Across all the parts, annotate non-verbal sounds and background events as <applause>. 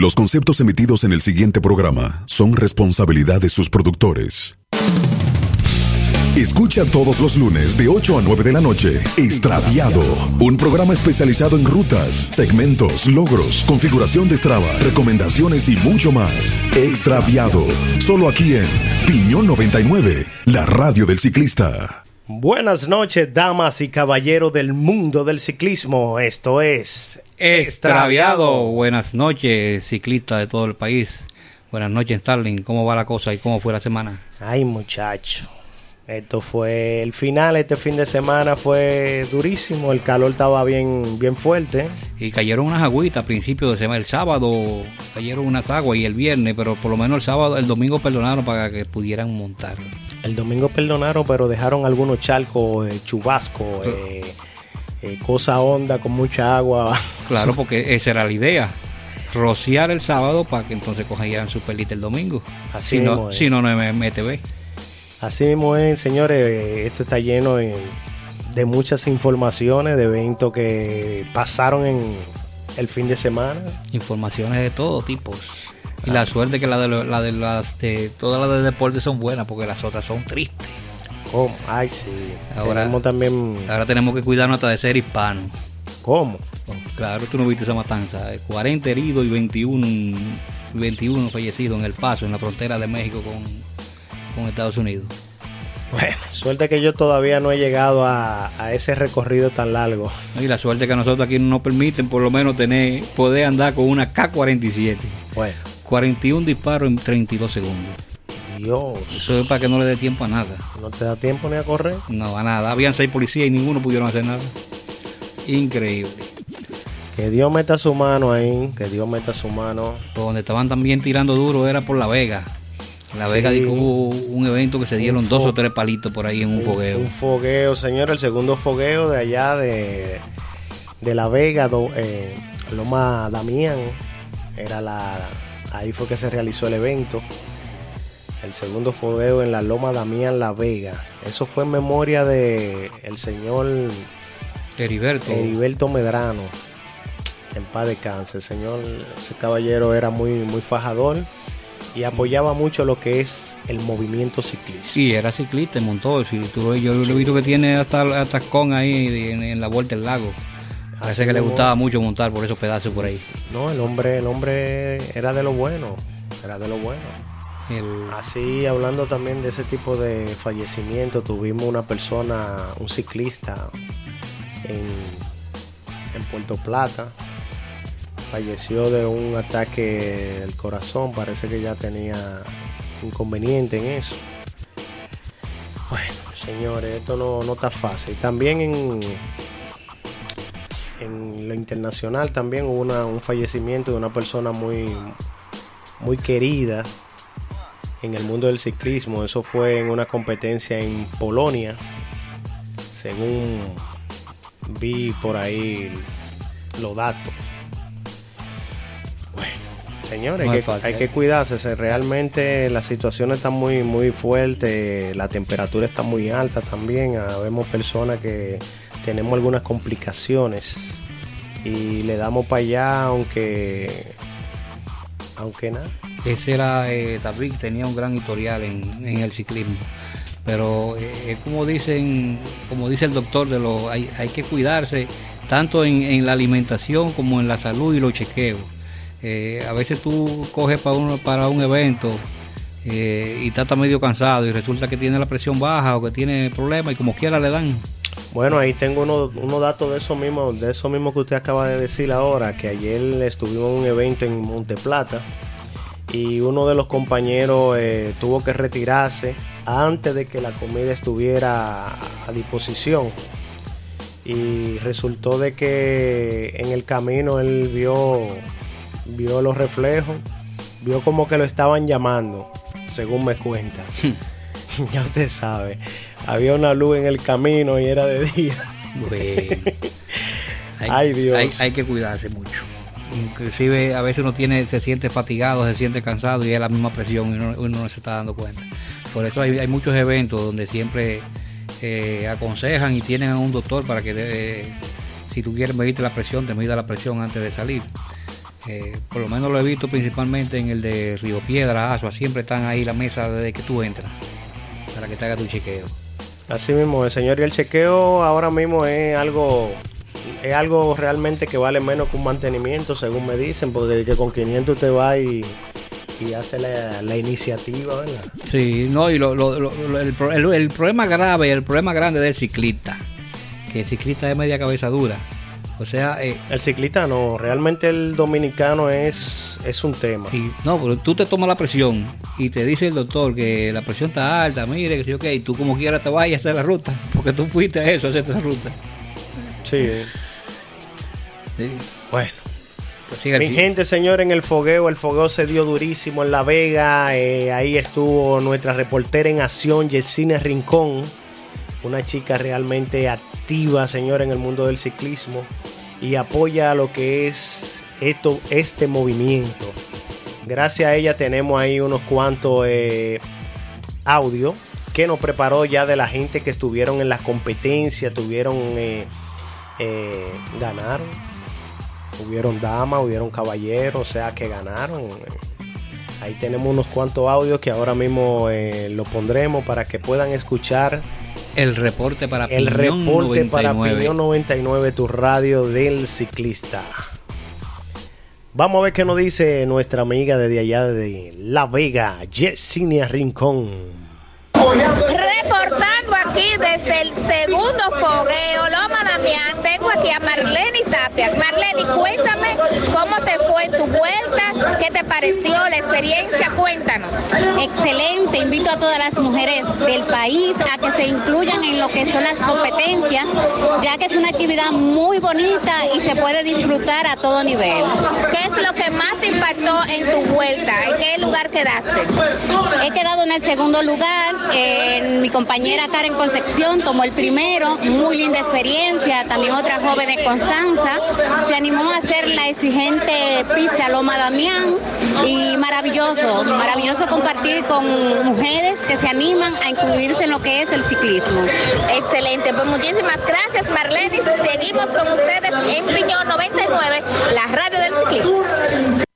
Los conceptos emitidos en el siguiente programa son responsabilidad de sus productores. Escucha todos los lunes de 8 a 9 de la noche Extraviado, un programa especializado en rutas, segmentos, logros, configuración de Strava, recomendaciones y mucho más. Extraviado, solo aquí en Piñón 99, la radio del ciclista. Buenas noches, damas y caballeros del mundo del ciclismo. Esto es Extraviado. Buenas noches, ciclistas de todo el país. Buenas noches, Starling. ¿Cómo va la cosa y cómo fue la semana? Ay, muchacho. Esto fue el final, este fin de semana fue durísimo, el calor estaba bien, bien fuerte. Y cayeron unas agüitas a principios de semana, el sábado cayeron unas aguas y el viernes, pero por lo menos el sábado, el domingo perdonaron para que pudieran montar. El domingo perdonaron, pero dejaron algunos charcos, de chubasco, eh, eh, cosa honda con mucha agua. <laughs> Claro, porque esa era la idea rociar el sábado para que entonces cogieran su pelita el domingo. Así si no, si no, no es MTV. Así mismo es, señores, esto está lleno de muchas informaciones, de eventos que pasaron en el fin de semana. Informaciones de todo tipo. Y la suerte que la de, la de las de todas las de deporte son buenas porque las otras son tristes. ¿Cómo? Ay, sí. Ahora tenemos también ahora tenemos que cuidarnos hasta de ser hispanos. ¿Cómo? Claro, tú no viste esa matanza. 40 heridos y 21, 21 fallecidos en El Paso, en la frontera de México con, con Estados Unidos. Bueno, suerte que yo todavía no he llegado a, ese recorrido tan largo. Y la suerte que a nosotros aquí nos permiten por lo menos tener, poder andar con una K-47. Bueno. 41 disparos en 32 segundos. Dios. Eso es para que no le dé tiempo a nada. ¿No te da tiempo ni a correr? No, a nada. Habían seis policías y ninguno pudieron hacer nada. Increíble. Que Dios meta su mano ahí, que Dios meta su mano. donde estaban también tirando duro era por La Vega. La Vega dijo hubo un evento que se dieron dos o tres palitos por ahí en un, fogueo. Un fogueo, señor, el segundo fogueo de allá de, de La Vega, eh, Loma Damián, era la, ahí fue que se realizó el evento. El segundo fogueo en la Loma Damián La Vega. Eso fue en memoria de el señor Heriberto. Heriberto Medrano. En paz de cáncer. Señor, ese caballero era muy, muy fajador y apoyaba mucho lo que es el movimiento ciclista. Sí, era ciclista, montó. Si tú, yo lo he visto que tiene hasta, hasta con ahí en, la vuelta del lago. Parece que le gustaba mucho montar por esos pedazos por ahí. No, el hombre, el hombre era de lo bueno, era de lo bueno. Así, hablando también de ese tipo de fallecimiento, tuvimos una persona, un ciclista en, en Puerto Plata, falleció de un ataque del corazón, parece que ya tenía inconveniente en eso. Bueno, señores, esto no, no está fácil. También en, en lo internacional también hubo un fallecimiento de una persona muy, muy querida en el mundo del ciclismo. Eso fue en una competencia en Polonia, según vi por ahí los datos. Señores, hay, que, cuidarse. Realmente la situación está muy, muy fuerte. La temperatura está muy alta también. Ah, vemos personas que tenemos algunas complicaciones y le damos para allá, aunque, aunque nada. Ese era eh, David, tenía un gran historial en, el ciclismo. Pero eh, como dicen, como dice el doctor, de lo, hay, hay que cuidarse tanto en, en la alimentación como en la salud y los chequeos eh, a veces tú coges para, uno, para un evento eh, y estás medio cansado y resulta que tiene la presión baja o que tiene problemas y como quiera le dan. Bueno, ahí tengo unos, unos datos de eso mismo, de eso mismo que usted acaba de decir ahora, que ayer estuvimos en un evento en Monte Plata y uno de los compañeros eh, tuvo que retirarse antes de que la comida estuviera a disposición. Y resultó de que en el camino él vio vio los reflejos, vio como que lo estaban llamando, según me cuenta. <laughs> ya usted sabe, había una luz en el camino y era de día. <laughs> hay, Ay Dios. Hay, que cuidarse mucho. Inclusive a veces uno tiene, se siente fatigado, se siente cansado y es la misma presión y uno, no se está dando cuenta. Por eso hay, muchos eventos donde siempre eh, aconsejan y tienen a un doctor para que si tú quieres medirte la presión, te mida la presión antes de salir Eh, por lo menos lo he visto principalmente en el de Río Piedra, Asua, siempre están ahí la mesa desde que tú entras para que te haga tu chequeo. Así mismo, el señor, y el chequeo ahora mismo es algo es algo realmente que vale menos que un mantenimiento, según me dicen, porque que con 500 te va y, y hace la, iniciativa, ¿verdad? Sí, no, y lo, el, el, problema grave, el problema grande del ciclista, que el ciclista es media cabeza dura. O sea, eh, el ciclista no, realmente el dominicano es, es un tema. no, pero tú te tomas la presión y te dice el doctor que la presión está alta, mire, que sí, ok, tú como quieras te vayas a hacer la ruta, <laughs> porque tú fuiste a eso, a hacer esa ruta. Sí. Bueno. Pues Mi gente, señor, en el fogueo, el fogueo se dio durísimo en La Vega. Eh, ahí estuvo nuestra reportera en acción, Yesenia Rincón. Una chica realmente activa, señor, en el mundo del ciclismo. Y apoya lo que es esto, este movimiento. Gracias a ella tenemos ahí unos cuantos eh, audios que nos preparó ya de la gente que estuvieron en la competencia, tuvieron eh, eh, ganaron. Hubieron damas, hubieron caballeros, o sea que ganaron. Ahí tenemos unos cuantos audios que ahora mismo eh, lo pondremos para que puedan escuchar. El reporte para El reporte 99. para Piñón 99, tu radio del ciclista. Vamos a ver qué nos dice nuestra amiga desde allá de La Vega, Yesinia Rincón. Reportando aquí desde el segundo fogueo, Loma Tengo aquí a Marlene Tapia. Marlene, cuéntame cómo te fue tu vuelta, qué te pareció la experiencia, cuéntanos. Excelente, invito a todas las mujeres del país a que se incluyan en lo que son las competencias, ya que es una actividad muy bonita y se puede disfrutar a todo nivel. ¿Qué es lo que más te impactó en tu vuelta? ¿En qué lugar quedaste? He quedado en el segundo lugar, mi compañera Karen Concepción tomó el primero, muy linda experiencia, también otra joven de Constanza, se animó a hacer la exigente pista Loma Damián y maravilloso, maravilloso compartir con mujeres que se animan a incluirse en lo que es el ciclismo. Excelente, pues muchísimas gracias Marlene, seguimos con ustedes en Piñón 99, la radio del ciclismo.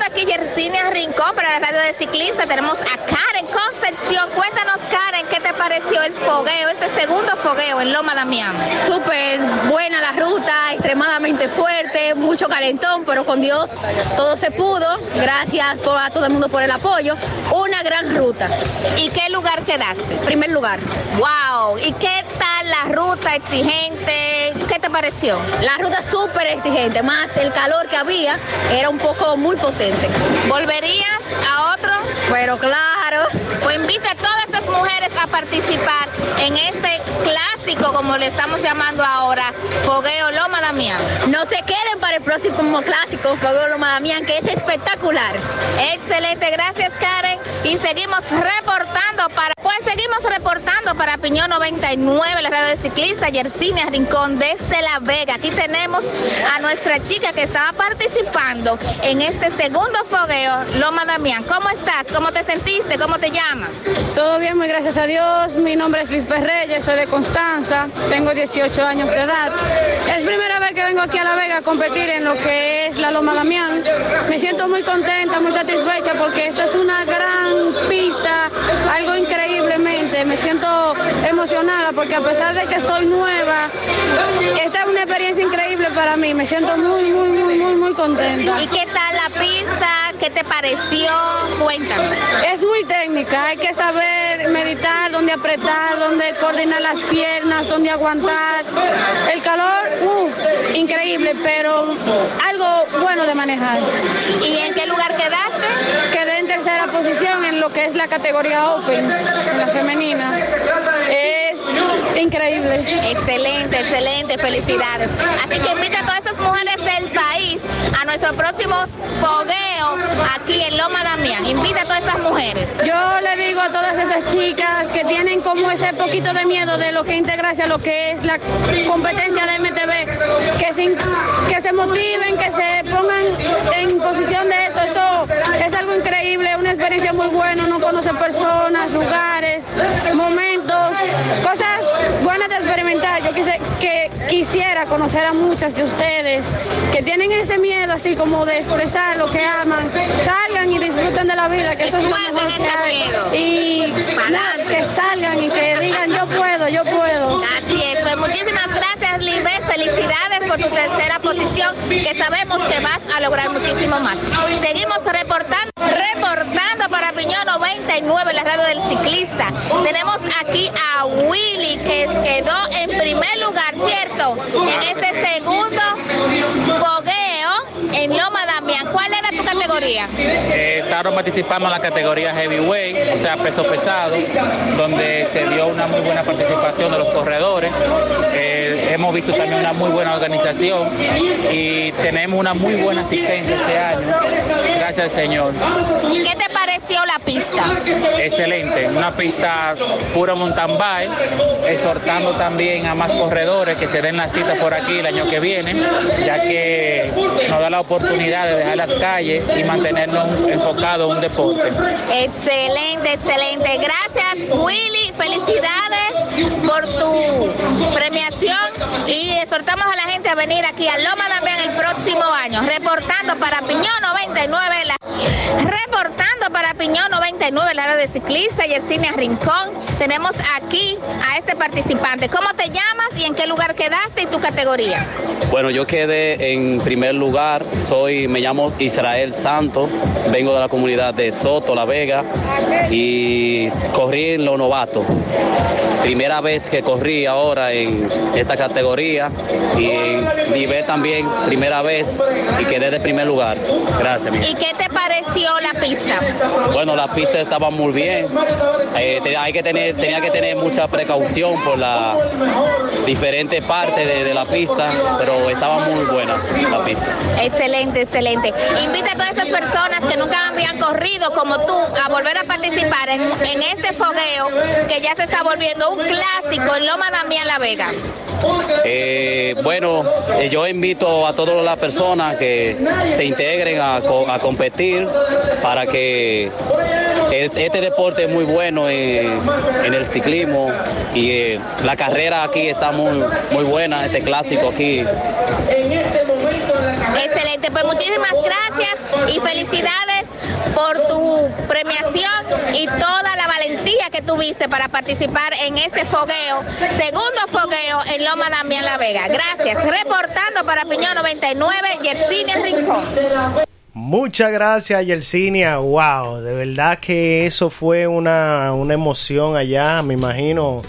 Aquí Yersinia Rincón para la radio de ciclista, tenemos a Karen Concepción. Cuéntanos, Karen, ¿qué te pareció el fogueo, este segundo fogueo en Loma Damián? Súper buena la ruta, extremadamente fuerte, mucho calentón, pero con Dios todo se pudo. Gracias por, a todo el mundo por el apoyo. Una gran ruta. ¿Y qué lugar quedaste? Primer lugar. ¡Wow! ¿Y qué tal la ruta exigente? ¿Qué te pareció? La ruta súper exigente, más el calor que había, era un poco muy potente. ¿Volverías a otro? Pero claro. Pues invita a todas estas mujeres a participar en este clásico, como le estamos llamando ahora, Fogueo Loma Damián. No se queden para el próximo clásico, Fogueo Loma Damián, que es espectacular. Excelente, gracias Karen. Y seguimos reportando para, pues seguimos reportando para Piñón 99, la radio de ciclista, Yersinia Rincón desde La Vega. Aquí tenemos a nuestra chica que estaba participando en este segundo fogueo, Loma Damián. ¿Cómo estás? ¿Cómo te sentiste? ¿Cómo te llamas? Todo bien, muy gracias a Dios. Mi nombre es Lisbeth Reyes, soy de Constanza, tengo 18 años de edad. Es primera vez que vengo aquí a La Vega a competir en lo que es la Loma Damián. Me siento muy contenta, muy satisfecha porque esta es una gran pista, algo increíblemente. Me siento emocionada porque a pesar de que soy nueva, esta es una experiencia increíble para mí. Me siento muy, muy, muy, muy, muy contenta. ¿Y qué tal la pista? ¿Qué te pareció? Cuéntame. Es muy técnica, hay que saber meditar, dónde apretar, dónde coordinar las piernas, dónde aguantar. El calor, uff, increíble, pero algo bueno de manejar. ¿Y en qué lugar quedaste? Quedé en tercera posición en lo que es la categoría Open, en la femenina. Es increíble. Excelente, excelente, felicidades. Así que invita a todas esas mujeres nuestro próximo fogueo aquí en Loma Damián. Invita a todas esas mujeres. Yo le digo a todas esas chicas que tienen como ese poquito de miedo de lo que integrarse a lo que es la competencia de MTV, que se, que se motiven, que se pongan en posición de esto. Esto experiencia muy buena, uno conoce personas, lugares, momentos, cosas buenas de experimentar. Yo quise, que quisiera conocer a muchas de ustedes que tienen ese miedo así como de expresar lo que aman. Salgan y disfruten de la vida, que eso es lo mejor que hay. Y nada, que salgan y que digan yo puedo, yo puedo. Así es, pues muchísimas gracias Libes, felicidades por tu tercera posición, que sabemos que vas a lograr muchísimo más. Seguimos reportando, reportando para Piñón 99, la radio del ciclista. Tenemos aquí a Willy que quedó en primer lugar, ¿cierto? En este segundo fogueo en Loma Damián. ¿Cuál era tu categoría? Eh, estaban participando en la categoría heavyweight, o sea, peso pesado, donde se dio una muy buena participación de los corredores. Eh, hemos visto también una muy buena organización y tenemos una muy buena asistencia este año, gracias al Señor. ¿Y qué te pareció la pista? Excelente, una pista puro mountain bike, exhortando también a más corredores que se den la cita por aquí el año que viene, ya que nos da la oportunidad de dejar las calles y mantenernos enfocados en un deporte. Excelente, excelente. Gracias, Willy. Felicidades por tu premiación y exhortamos a la gente a venir aquí a Loma también el próximo año. Reportando para Piñón 99, la... reportando para Piñón 99, la área de ciclista y el cine Rincón. Tenemos aquí a este participante. ¿Cómo te llamas y en qué lugar quedaste y tu categoría? Bueno, yo quedé en primer lugar, soy, me llamo Israel Santos, vengo de la comunidad de Soto, La Vega, y corrí en lo novato. Primera vez que corrí ahora en esta categoría y en nivel también, primera vez, y quedé de primer lugar. Gracias. ¿Y qué te pareció la pista? Bueno, la pista estaba muy bien. Eh, hay que tener, tenía que tener mucha precaución por la diferente parte de, de la pista, pero estaba muy buena la pista. Excelente, excelente. Invita a todas esas personas que nunca habían corrido como tú a volver a participar en, en este fogueo que ya se está volviendo un clásico en Loma Damián La Vega. Eh, bueno, eh, yo invito a todas las personas que se integren a competir para que es- este deporte es muy bueno en, en el ciclismo y eh, la carrera aquí está muy, muy buena, este clásico aquí. Excelente, pues muchísimas gracias y felicidades por tu premiación y toda la valentía que tuviste para participar en este fogueo, segundo fogueo en Loma Damián La Vega. Gracias. Reportando para Piñón 99, Yersinia Rincón. Muchas gracias, Yersinia. Wow, de verdad que eso fue una, una emoción allá. Me imagino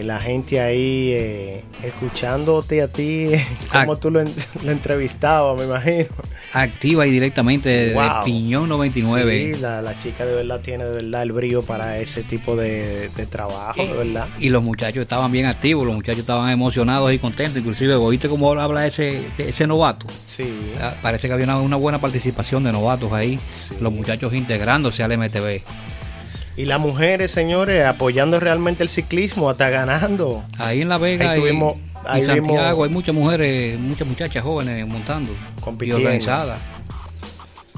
eh, la gente ahí eh, escuchándote a ti, <laughs> como tú lo, en- lo entrevistabas, me imagino. Activa y directamente de Wow. Piñón 99. Sí, la, la chica de verdad tiene de verdad el brío para ese tipo de, de trabajo, de verdad. Y los muchachos estaban bien activos, los muchachos estaban emocionados y contentos. Inclusive, ¿oíste cómo habla ese, ese novato? Sí. Ah, Parece que había una, una buena participación de novatos ahí. Sí. Los muchachos integrándose al MTV. Y las mujeres, señores, apoyando realmente el ciclismo, hasta ganando. Ahí en La Vega Ahí tuvimos- y ahí Santiago vimos- hay muchas mujeres, muchas muchachas jóvenes montando Compitiendo. y organizadas.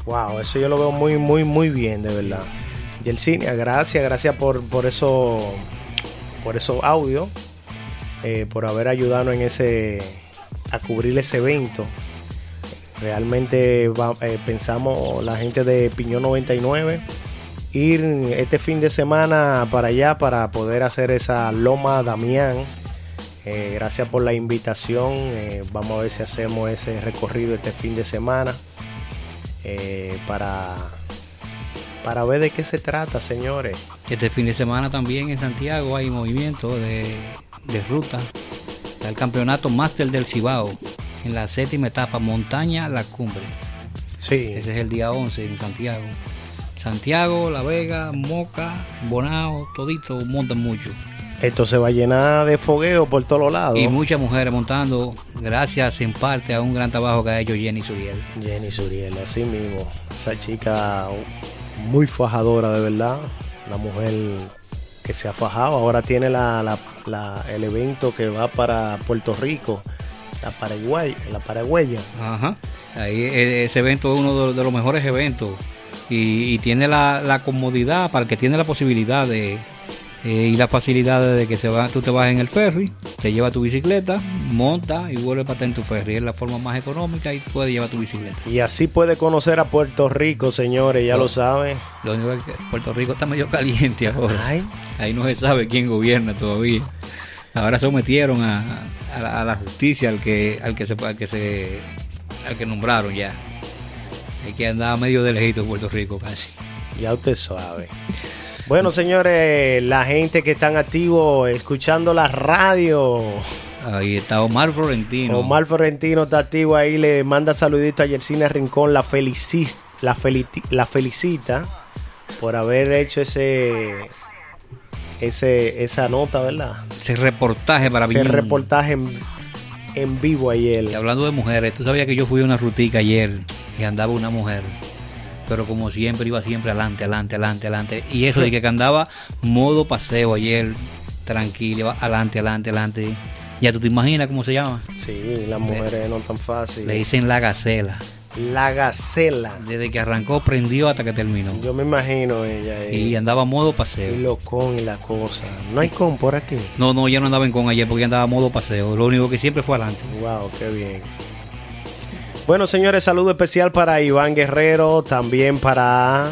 Wow, eso yo lo veo muy, muy, muy bien, de verdad. Yersinia, gracias, gracias por, por eso, por esos audios, eh, por haber ayudado en ese, a cubrir ese evento. Realmente va- eh, pensamos la gente de Piñón 99 ir este fin de semana para allá para poder hacer esa Loma Damián. Eh, gracias por la invitación. eh, vamos a ver si hacemos ese recorrido este fin de semana eh, para, para ver de qué se trata, señores. Este fin de semana también en Santiago hay movimiento de, de ruta. Está el campeonato Máster del Cibao en la séptima etapa, Montaña La Cumbre. Sí, Ese es el día 11 en Santiago. Santiago, La Vega, Moca, Bonao, todito montan mucho. esto se va a llenar de fogueo por todos lados. Y muchas mujeres montando, gracias en parte a un gran trabajo que ha hecho Jenny Suriel. Jenny Suriel, así mismo. Esa chica muy fajadora, de verdad. La mujer que se ha fajado. Ahora tiene la, la- la- el evento que va para Puerto Rico, la Paraguay, la Paraguaya. Ajá. Ahí e- ese evento es uno de, de los mejores eventos y, y tiene la, la comodidad para el que tiene la posibilidad de, Eh, y la facilidad de que se va, tú te vas en el ferry, te lleva tu bicicleta, monta y vuelve para en tu ferry. Es la forma más económica y puedes llevar tu bicicleta. Y así puede conocer a Puerto Rico, señores, ya lo, saben. Lo único es que Puerto Rico está medio caliente ahora. Ahí no se sabe quién gobierna todavía. Ahora sometieron a, a, la, justicia al que, al que se, al que se, al que nombraron ya. Hay que andar medio de lejito Puerto Rico casi. Ya usted sabe. Bueno, señores, la gente que están activos escuchando la radio. Ahí está Omar Florentino. Omar Florentino está activo ahí, le manda saludito a Yersina Rincón, la, la, la felicita por haber hecho ese, ese esa nota, ¿verdad? Ese reportaje para Ese reportaje en, vivo ayer. Y hablando de mujeres, tú sabías que yo fui a una rutica ayer y andaba una mujer pero como siempre iba siempre adelante, adelante, adelante, adelante. Y eso de que andaba modo paseo ayer, tranquilo, adelante, adelante, adelante. Ya tú te imaginas cómo se llama. Sí, las mujeres no tan fácil. Le dicen la gacela. La gacela. Desde que arrancó, prendió hasta que terminó. Yo me imagino ella. Y andaba modo paseo. Y lo con y la cosa. ¿No hay con por aquí? No, no, ya no andaba en con ayer porque andaba modo paseo. Lo único que siempre fue adelante. Wow, qué bien. Bueno, señores, saludo especial para Iván Guerrero, también para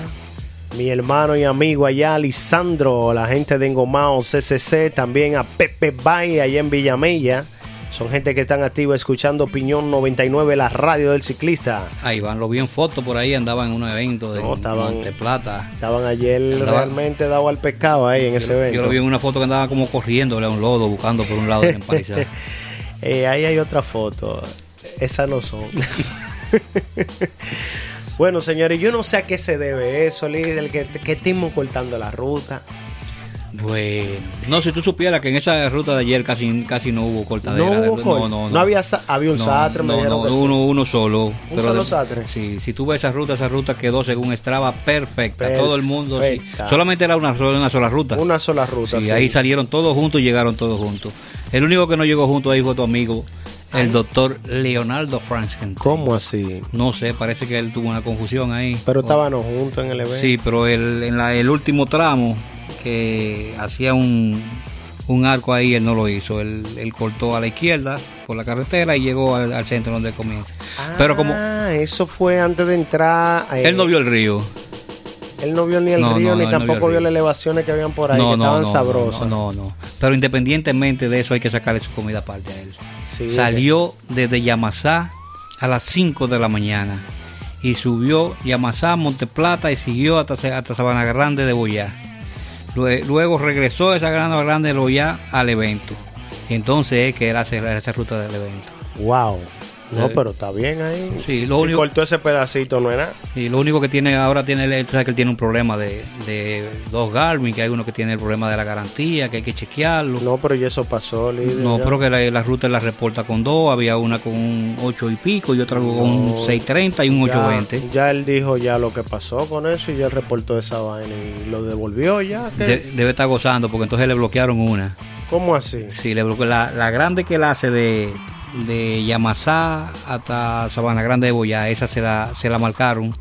mi hermano y amigo allá, Lisandro, la gente de Engomao CCC, también a Pepe Bay allá en Villamella. Son gente que están activos escuchando Opinión 99, la radio del ciclista. Ah, Iván lo vi en foto por ahí, andaba en un evento de Monte Plata. Estaban ayer realmente dado al pescado ahí en ese evento. Yo lo vi en una foto que andaba como corriéndole a un lodo, buscando por un lado del <laughs> empalizado. eh, ahí hay otra foto. Esas no son. bueno, señores, yo no sé a qué se debe eso, líder, que, que estemos cortando la ruta. Bueno, no, si tú supieras que en esa ruta de ayer casi, casi no hubo cortadera. No, no, no, no, había, había un satre, me no, uno, uno solo. ¿Un pero solo satre? Sí, si tú ves esa ruta, esa ruta quedó según Strava perfecta. Todo el mundo, sí. Solamente era una, una sola ruta. Una sola ruta. Sí, ahí salieron todos juntos y llegaron todos juntos. El único que no llegó junto ahí fue tu amigo, el doctor Leonardo Fransken. ¿Cómo así? No sé, parece que él tuvo una confusión ahí. Pero estaban juntos en el evento. Sí, pero el, en la, el último tramo que hacía un, un arco ahí, él no lo hizo. Él, él, cortó a la izquierda por la carretera y llegó al, centro donde comienza. Ah, pero como eso fue antes de entrar. Eh, él no vio el río. Él no vio ni el río, ni tampoco vio, las elevaciones que habían por ahí, que estaban sabrosas. No, no, Pero independientemente de eso, hay que sacarle su comida aparte a él. Salió desde Yamasá a las 5 de la mañana y subió Yamasá, Monteplata y siguió hasta, hasta Sabana Grande de Boyá. Luego regresó esa Sabana Grande de Boyá al evento. Entonces es que era esa ruta del evento. ¡Wow! No, pero está bien ahí. Sí, lo si único, cortó ese pedacito, no era. Y lo único que tiene ahora tiene él, que él tiene un problema de, de, dos Garmin, que hay uno que tiene el problema de la garantía, que hay que chequearlo. No, pero y eso pasó, líder, No, pero que la, ruta la reporta con dos, había una con un 8 y pico y otra con un 630 y un 820. Ya él dijo ya lo que pasó con eso y ya reportó esa vaina y lo devolvió ya. debe estar gozando porque entonces le bloquearon una. ¿Cómo así? Sí, le bloqueó la, la grande que él hace de de Yamasá hasta Sabana Grande de Boyá, esa se la, se la marcaron.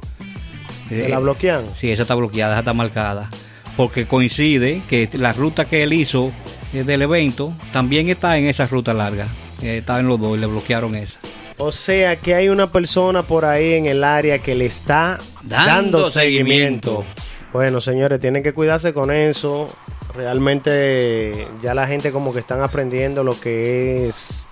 ¿Se la bloquean? Sí, esa está bloqueada, esa está marcada. Porque coincide que la ruta que él hizo eh, del evento también está en esa ruta larga. Eh, está en los dos y le bloquearon esa. O sea que hay una persona por ahí en el área que le está dando, seguimiento. Bueno, señores, tienen que cuidarse con eso. Realmente ya la gente como que están aprendiendo lo que es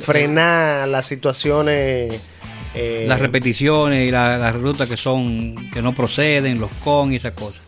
frenar las situaciones. Eh, las repeticiones y las rutas que son que no proceden, los con y esas cosas.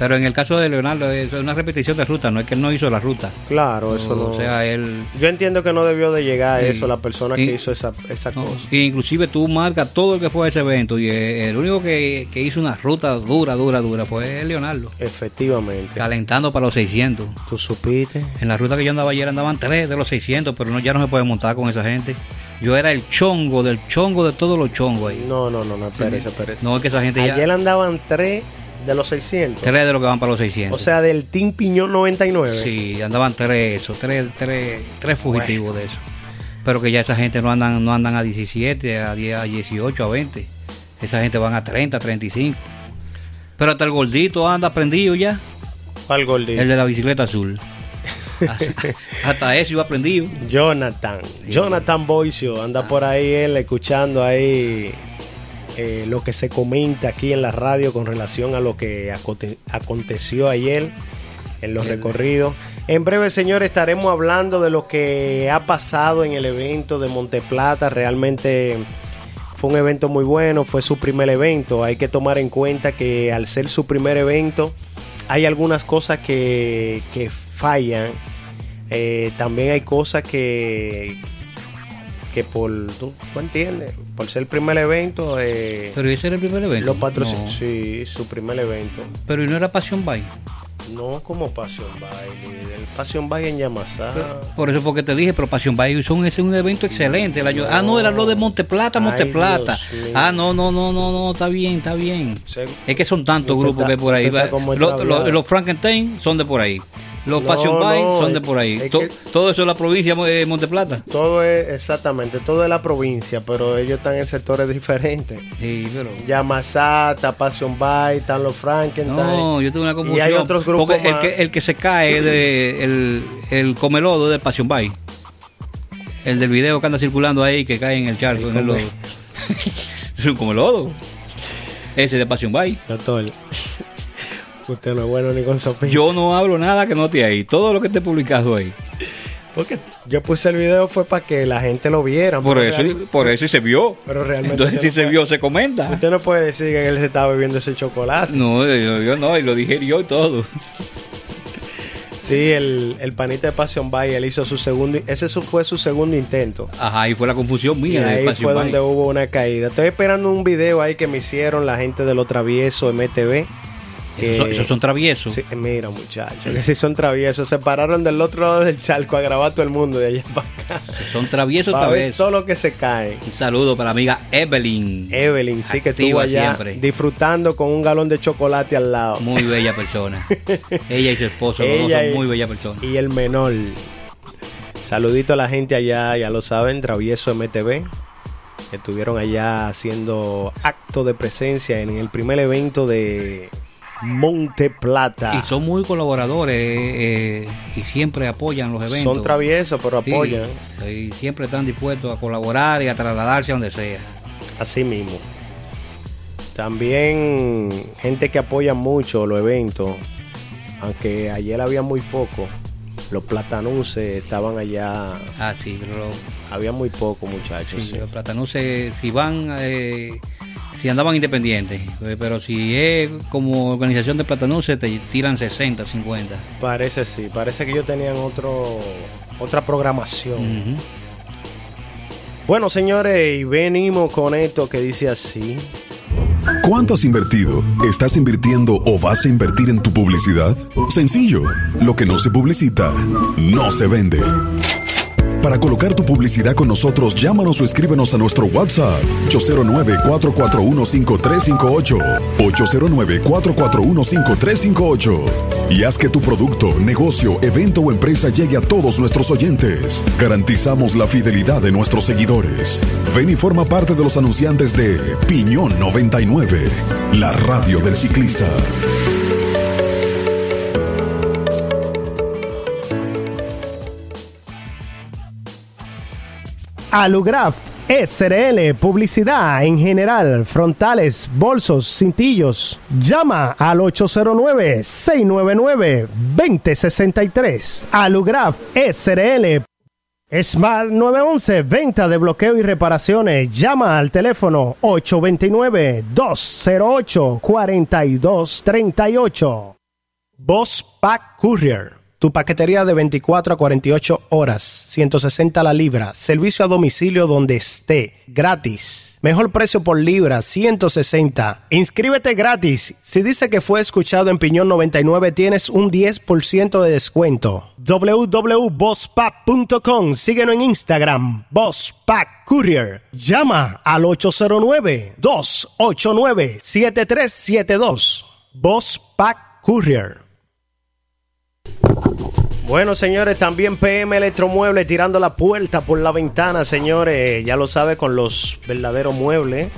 Pero en el caso de Leonardo es una repetición de ruta, no es que él no hizo la ruta. Claro, eso no. O sea, él. Yo entiendo que no debió de llegar a eso la persona que hizo esa, esa cosa. inclusive tú marcas todo el que fue a ese evento y el único que, hizo una ruta dura, dura, dura fue Leonardo. Efectivamente. Calentando para los 600. ¿Tú supiste? En la ruta que yo andaba ayer andaban tres de los 600, pero no, ya no se puede montar con esa gente. Yo era el chongo del chongo de todos los chongos ahí. No, no, no, no, espérese, espérese. No, es que esa gente ya... Ayer andaban tres de los 600. Tres de los que van para los 600. O sea, del Team Piñón 99. Sí, andaban tres, esos, tres, tres, tres fugitivos de eso. Pero que ya esa gente no andan, no andan a 17, a, 10, a 18, a 20. Esa gente van a 30, 35. Pero hasta el gordito anda prendido ya. ¿Cuál gordito? El de la bicicleta azul. hasta, <laughs> hasta eso iba aprendido. Jonathan. Jonathan Boicio anda por ahí él escuchando ahí eh, lo que se comenta aquí en la radio con relación a lo que aconte- aconteció ayer en los recorridos. En breve, señores, estaremos hablando de lo que ha pasado en el evento de Monteplata. Realmente fue un evento muy bueno, fue su primer evento. Hay que tomar en cuenta que al ser su primer evento, hay algunas cosas que, que fallan. Eh, también hay cosas que, que por, ¿tú, tú entiendes? Por ser el primer evento, eh, Pero ese era el primer evento. los patrocinios. No. Sí, su primer evento. Pero ¿y no era Passion Bike. No como Passion Bike, el Passion Bike en Yamasá. Por eso fue que te dije, pero Passion Bike son, ese es un evento excelente. El año- ah, no, era lo de Monteplata, Monteplata. Ah, no, no, no, no, no, está bien, está bien. Se- Es que son tantos grupos está- que por ahí. Los, los- los Frankenstein son de por ahí. Los No, Passion Bike no, son de por ahí. es To- que- todo eso es la provincia de Monteplata. Todo es, exactamente, todo es la provincia, pero ellos están en sectores diferentes. Sí, pero. Yamasá, está Passion Bike, están los Frankenstein. No, yo tengo una confusión. Y hay otros grupos Porque el más. que, el que se cae de el, el comelodo es de Passion Bike. El del video que anda circulando ahí que cae en el charco. en el lodo. <laughs> es un comelodo. Ese de Passion Bike. Doctor, usted no es bueno ni con sopilla. Yo no hablo nada que no esté ahí. Todo lo que esté publicado ahí. Porque yo puse el video fue para que la gente lo viera. Por eso, real- por eso y se vio. Pero realmente Entonces, si no se puede- vio, se comenta. Usted no puede decir que él se estaba bebiendo ese chocolate. No, yo, yo no, y lo dije yo y todo. Sí, el, el panita de Passion Bike, él hizo su segundo, ese fue su segundo intento. Ajá, y fue la confusión Y mía de ahí Passion fue Bike. donde hubo una caída. Estoy esperando un video ahí que me hicieron la gente de lo travieso MTV. Que- Esos, esos son traviesos. Sí, mira, muchachos, que sí son traviesos. Se pararon del otro lado del charco a grabar todo el mundo de allá para acá. Son traviesos Para ver todo lo que se cae. Un saludo para la amiga Evelyn. Evelyn, sí que estuvo allá siempre. disfrutando con un galón de chocolate al lado. Muy bella persona. <laughs> Ella y su esposo, los dos Ella son muy bella personas. Y el menor. Saludito a la gente allá, ya lo saben, Travieso MTV. Estuvieron allá haciendo acto de presencia en el primer evento de Monte Plata. Y son muy colaboradores eh, y siempre apoyan los eventos. Son traviesos, pero Sí, apoyan. sí, siempre están dispuestos a colaborar y a trasladarse a donde sea. Así mismo. También gente que apoya mucho los eventos. Aunque ayer había muy poco. Los platanuses estaban allá. Ah, sí, pero Había muy poco, muchachos. sí, sí. los platanuses, si van, eh, si andaban independientes, eh, pero si es como organización de platanuses, te tiran 60, 50. Parece sí, parece que ellos tenían otro otra programación. Bueno, señores, y venimos con esto que dice así. ¿Cuánto has invertido? ¿Estás invirtiendo o vas a invertir en tu publicidad? Sencillo. Lo que no se publicita, no se vende. Para colocar tu publicidad con nosotros, llámanos o escríbenos a nuestro WhatsApp 809-441-5358. 809-441-5358. Y haz que tu producto, negocio, evento o empresa llegue a todos nuestros oyentes. Garantizamos la fidelidad de nuestros seguidores. Ven y forma parte de los anunciantes de Piñón 99, la radio del ciclista. Alugraf SRL, publicidad en general, frontales, bolsos, cintillos. Llama al 809-699-2063. Alugraf SRL. Smart 911, venta de bloqueo y reparaciones. Llama al teléfono 829-208-4238. Boss Pack Courier. Tu paquetería de 24 a 48 horas, 160 la libra, servicio a domicilio donde esté, gratis. Mejor precio por libra, 160. Inscríbete gratis. Si dice que fue escuchado en Piñón 99, tienes un 10% de descuento. www.bosspack.com. Síguenos en Instagram, Boss Pack Courier. Llama al 809-289-7372. Boss Pack Courier. Bueno, señores, también PM Electromuebles tirando la puerta por la ventana, señores. Ya lo sabe con los verdaderos muebles,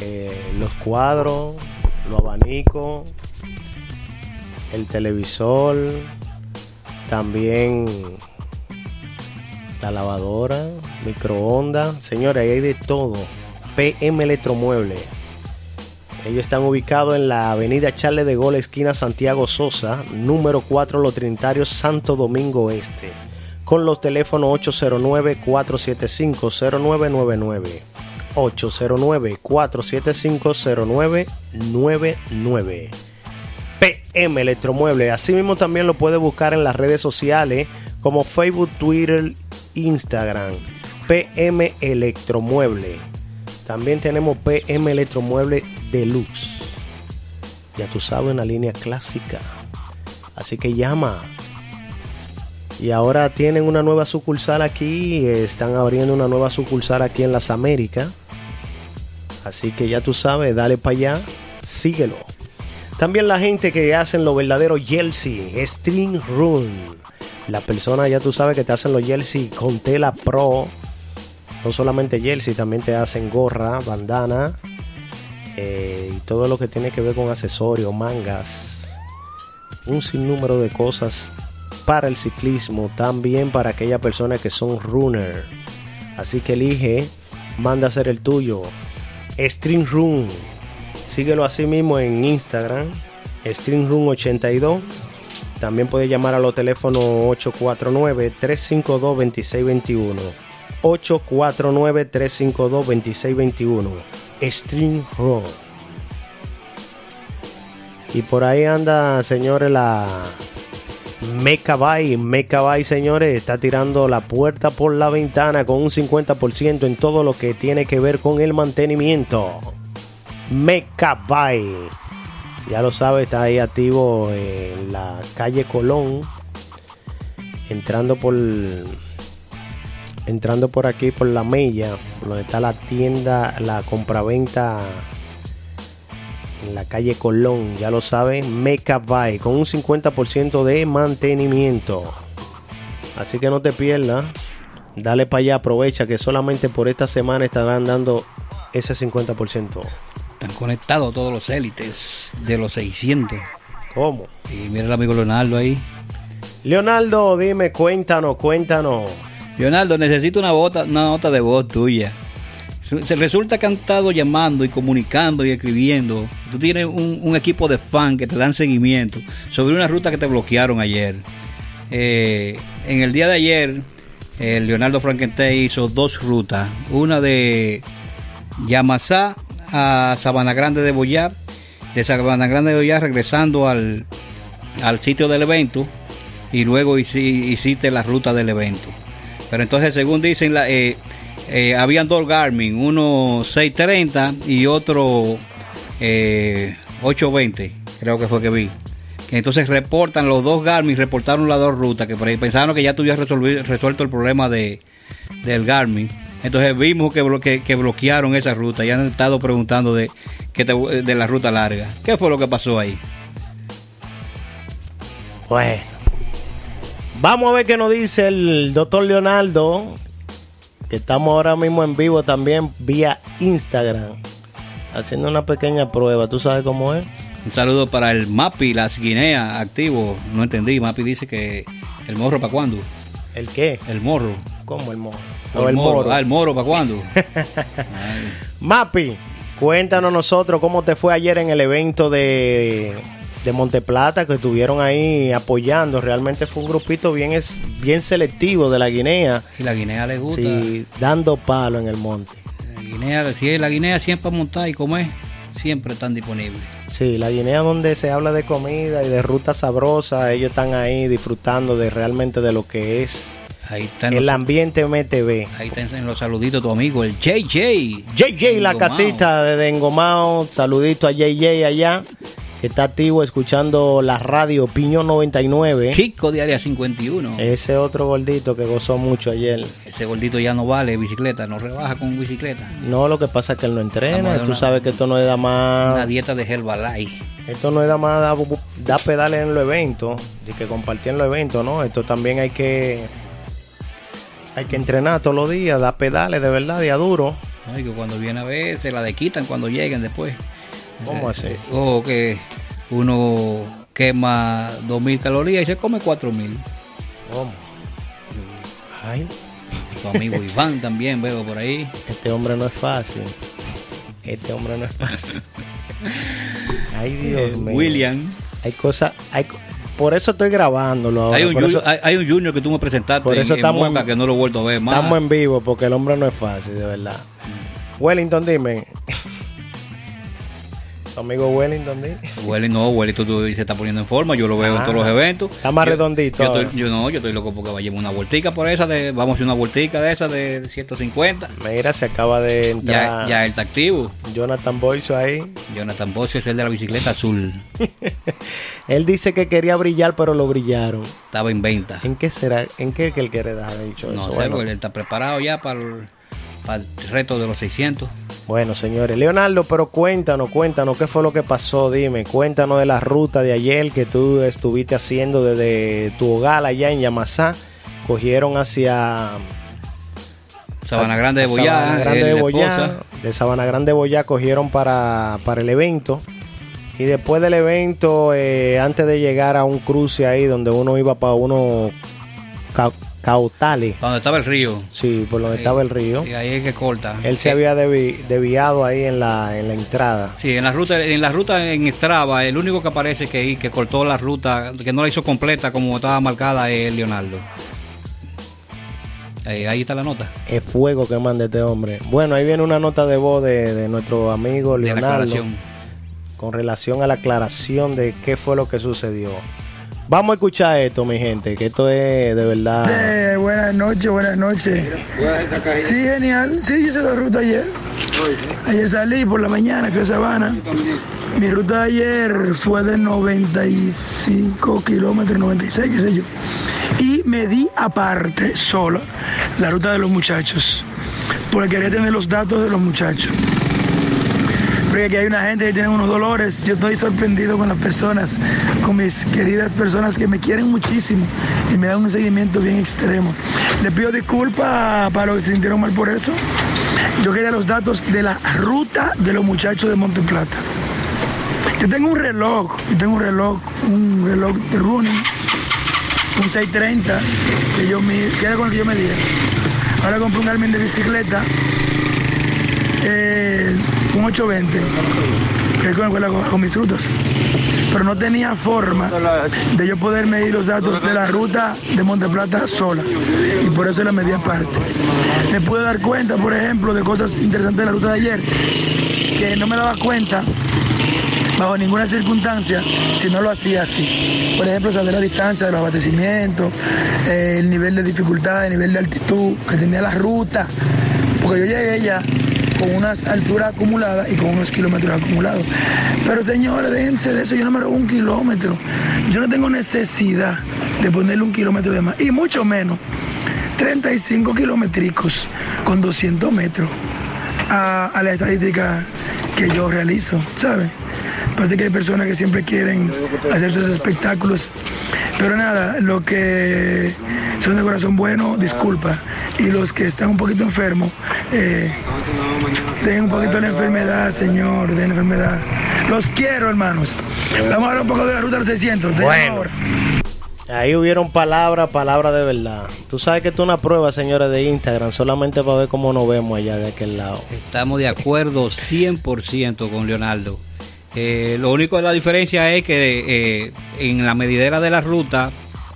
eh, los cuadros, los abanicos, el televisor, también la lavadora, microondas. Señores, ahí hay de todo. PM Electromueble. Ellos están ubicados en la avenida Charles de Gaulle, esquina Santiago Sosa, número 4, Los Trinitarios, Santo Domingo Este. Con los teléfonos 809-475-0999. 809-475-0999. PM Electromueble. Asimismo también lo puede buscar en las redes sociales como Facebook, Twitter, Instagram. PM Electromueble. También tenemos PM Electromueble Deluxe. Ya tú sabes, una línea clásica. Así que llama. Y ahora tienen una nueva sucursal aquí. Están abriendo una nueva sucursal aquí en las Américas. Así que ya tú sabes, dale para allá. Síguelo. También la gente que hacen lo verdadero jersey, String Room. La persona ya tú sabes que te hacen los jersey con tela pro. No solamente jersey, también te hacen gorra, bandana eh, y todo lo que tiene que ver con accesorios, mangas. Un sinnúmero de cosas para el ciclismo, también para aquellas personas que son runner. Así que elige, manda a hacer el tuyo. String Room Síguelo así mismo en Instagram, StreamRoom82. También puedes llamar a los teléfonos 849-352-2621. 849-352-2621. Stream Room. Y por ahí anda, señores, la Mecabay. Mecabay, señores, está tirando la puerta por la ventana con un 50% en todo lo que tiene que ver con el mantenimiento. Mecabay. Ya lo sabe, está ahí activo en la calle Colón. Entrando por entrando por aquí por la Mella, donde está la tienda, la compraventa en la calle Colón, ya lo saben, Mecabay con un 50% de mantenimiento. Así que no te pierdas. Dale para allá, aprovecha que solamente por esta semana estarán dando ese 50%. Están conectados todos los élites de los 600. ¿Cómo? Y mira el amigo Leonardo ahí. Leonardo, dime, cuéntanos, cuéntanos. Leonardo, necesito una, bota, una nota de voz tuya. Se resulta estado llamando y comunicando y escribiendo. Tú tienes un, equipo de fans que te dan seguimiento sobre una ruta que te bloquearon ayer. Eh, en el día de ayer, el Leonardo Frankenstein hizo dos rutas. Una de Yamasá a Sabana Grande de Boyar. De Sabana Grande de Boyar regresando al, al sitio del evento. Y luego hiciste la ruta del evento. Pero entonces, según dicen, la, eh, eh, habían dos Garmin, uno 630 y otro eh, 820, creo que fue que vi. Entonces reportan los dos Garmin, reportaron las dos rutas, que pensaron que ya tuvieras resuelto el problema de, del Garmin. Entonces vimos que, que bloquearon esa ruta y han estado preguntando de, que de la ruta larga. ¿Qué fue lo que pasó ahí? Bueno, vamos a ver qué nos dice el doctor Leonardo, que estamos ahora mismo en vivo también vía Instagram, haciendo una pequeña prueba. ¿Tú sabes cómo es? Un saludo para el Mapi, las Guinea activo. No entendí. Mapi dice que el morro para cuándo. ¿El qué? El morro. ¿Cómo el morro? O el, moro. Ah, el moro para cuándo. <laughs> Mapi, cuéntanos nosotros cómo te fue ayer en el evento de, de Monteplata que estuvieron ahí apoyando. Realmente fue un grupito bien, es, bien selectivo de la Guinea. Y la Guinea le gusta. Sí, dando palo en el monte. La Guinea, sí, la Guinea siempre montar y comer, siempre están disponibles. Sí, la Guinea donde se habla de comida y de ruta sabrosa, ellos están ahí disfrutando de realmente de lo que es Ahí está el ambiente MTV. Ahí está en los saluditos tu amigo, el JJ. JJ, la casita de Dengomao. Saludito a JJ allá, que está activo escuchando la radio Piñón 99. Kiko de Área 51. Ese otro gordito que gozó mucho ayer. Ese gordito ya no vale bicicleta, no rebaja con bicicleta. No, lo que pasa es que él no entrena. Tú sabes que esto no es da más. Una dieta de Herbalife. Esto no es da más da, da pedales en los eventos, y que compartir en los eventos, ¿no? Esto también hay que hay que entrenar todos los días, dar pedales de verdad, día duro. Ay, que cuando viene a ver, se la dequitan cuando lleguen después. ¿Cómo así? O que uno quema 2.000 calorías y se come 4.000. ¿Cómo? Ay, Tu amigo <laughs> Iván también veo por ahí. este hombre no es fácil. Este hombre no es fácil. <laughs> Ay, Dios Eh, mío. William. Hay cosas. Hay, por eso estoy grabándolo ahora. Hay un, junior, eso hay, hay un junior que tú me presentaste Por eso en, en estamos Moca en- que no lo he vuelto a ver más. estamos en vivo porque el hombre no es fácil, de verdad. Wellington, dime. Tu amigo Wellington, dime. Welly no, Welly tú, se está poniendo en forma, yo lo veo en todos los eventos. Está más Yo- redondito Yo, ahora. estoy- yo no, yo estoy loco porque vayamos una vueltica por esa de, vamos a hacer una vueltica de esa de 150. Mira, se acaba de Ya, entrar ya él está activo. Jonathan Boyce ahí. Jonathan Bocio es el de la bicicleta azul. <laughs> Él dice que quería brillar, pero lo brillaron. Estaba en venta. ¿En qué será? ¿En qué que él quiere dejar dicho No eso? sé, Bueno, porque él está preparado ya para el, para el reto de los 600. Bueno, señores. Leonardo, pero cuéntanos, cuéntanos qué fue lo que pasó. Dime, cuéntanos de la ruta de ayer que tú estuviste haciendo desde tu hogar allá en Yamasá. Cogieron hacia Sabana Grande de Boyá, Sabana Grande de Boyá. De Sabana Grande de Boyá cogieron para, para el evento. Y después del evento, eh, antes de llegar a un cruce ahí donde uno iba para uno cautales. Donde estaba el río. Sí, por donde estaba el río. Y ahí es que corta. Él se había devi- desviado ahí en la, en la entrada. Sí, en la ruta, en la ruta en Strava, el único que aparece que, que cortó la ruta, que no la hizo completa como estaba marcada es Leonardo. Ahí está la nota. Es fuego que manda este hombre. Bueno, ahí viene una nota de voz de, de nuestro amigo Leonardo con relación a la aclaración de qué fue lo que sucedió. Vamos a escuchar esto, mi gente, que esto es de verdad. Eh, buenas noches, buenas noches. Sí, genial. Sí, yo hice la ruta ayer. Ayer salí por la mañana, fui a Sabana. Mi ruta de ayer fue de 95 kilómetros, 96, qué sé yo. Y me di aparte, sola, la ruta de los muchachos. Porque quería tener los datos de los muchachos. Porque aquí hay una gente que tiene unos dolores. Yo estoy sorprendido con las personas, con mis queridas personas que me quieren muchísimo y me dan un seguimiento bien extremo. Le pido disculpas para los que se sintieron mal por eso. Yo quería los datos de la ruta de los muchachos de Monte Plata. Yo tengo un reloj, yo tengo un reloj, un reloj de running, un 630, que, yo mi- que era con el que yo medía. Ahora compré un Garmin de bicicleta, eh, un 820, que es con el cual hago, hago mis rutas. Pero no tenía forma de yo poder medir los datos de la ruta de Monte Plata sola. Y por eso la medí aparte. Me pude dar cuenta, por ejemplo, de cosas interesantes de la ruta de ayer, que no me daba cuenta bajo ninguna circunstancia si no lo hacía así. Por ejemplo, saber la distancia de los abastecimientos, eh, el nivel de dificultad, el nivel de altitud que tenía la ruta. Porque yo llegué ya con unas alturas acumuladas y con unos kilómetros acumulados. Pero señores, déjense de eso, yo no me robo un kilómetro. Yo no tengo necesidad de ponerle un kilómetro de más. Y mucho menos 35 kilométricos con 200 metros a, a la estadística que yo realizo, ¿sabes? Pasa que hay personas que siempre quieren hacer sus espectáculos. Pero nada, los que son de corazón bueno, disculpa. Y los que están un poquito enfermos, eh, den un poquito la enfermedad, señor, den la enfermedad. Los quiero, hermanos. Vamos a hablar un poco de la ruta de los 600. de Bueno. ahora. Ahí hubieron palabras, palabras de verdad. Tú sabes que esto es una prueba, señores, de Instagram, solamente para ver cómo nos vemos allá de aquel lado. Estamos de acuerdo 100% con Leonardo. Eh, lo único de la diferencia es que eh, en la medidera de la ruta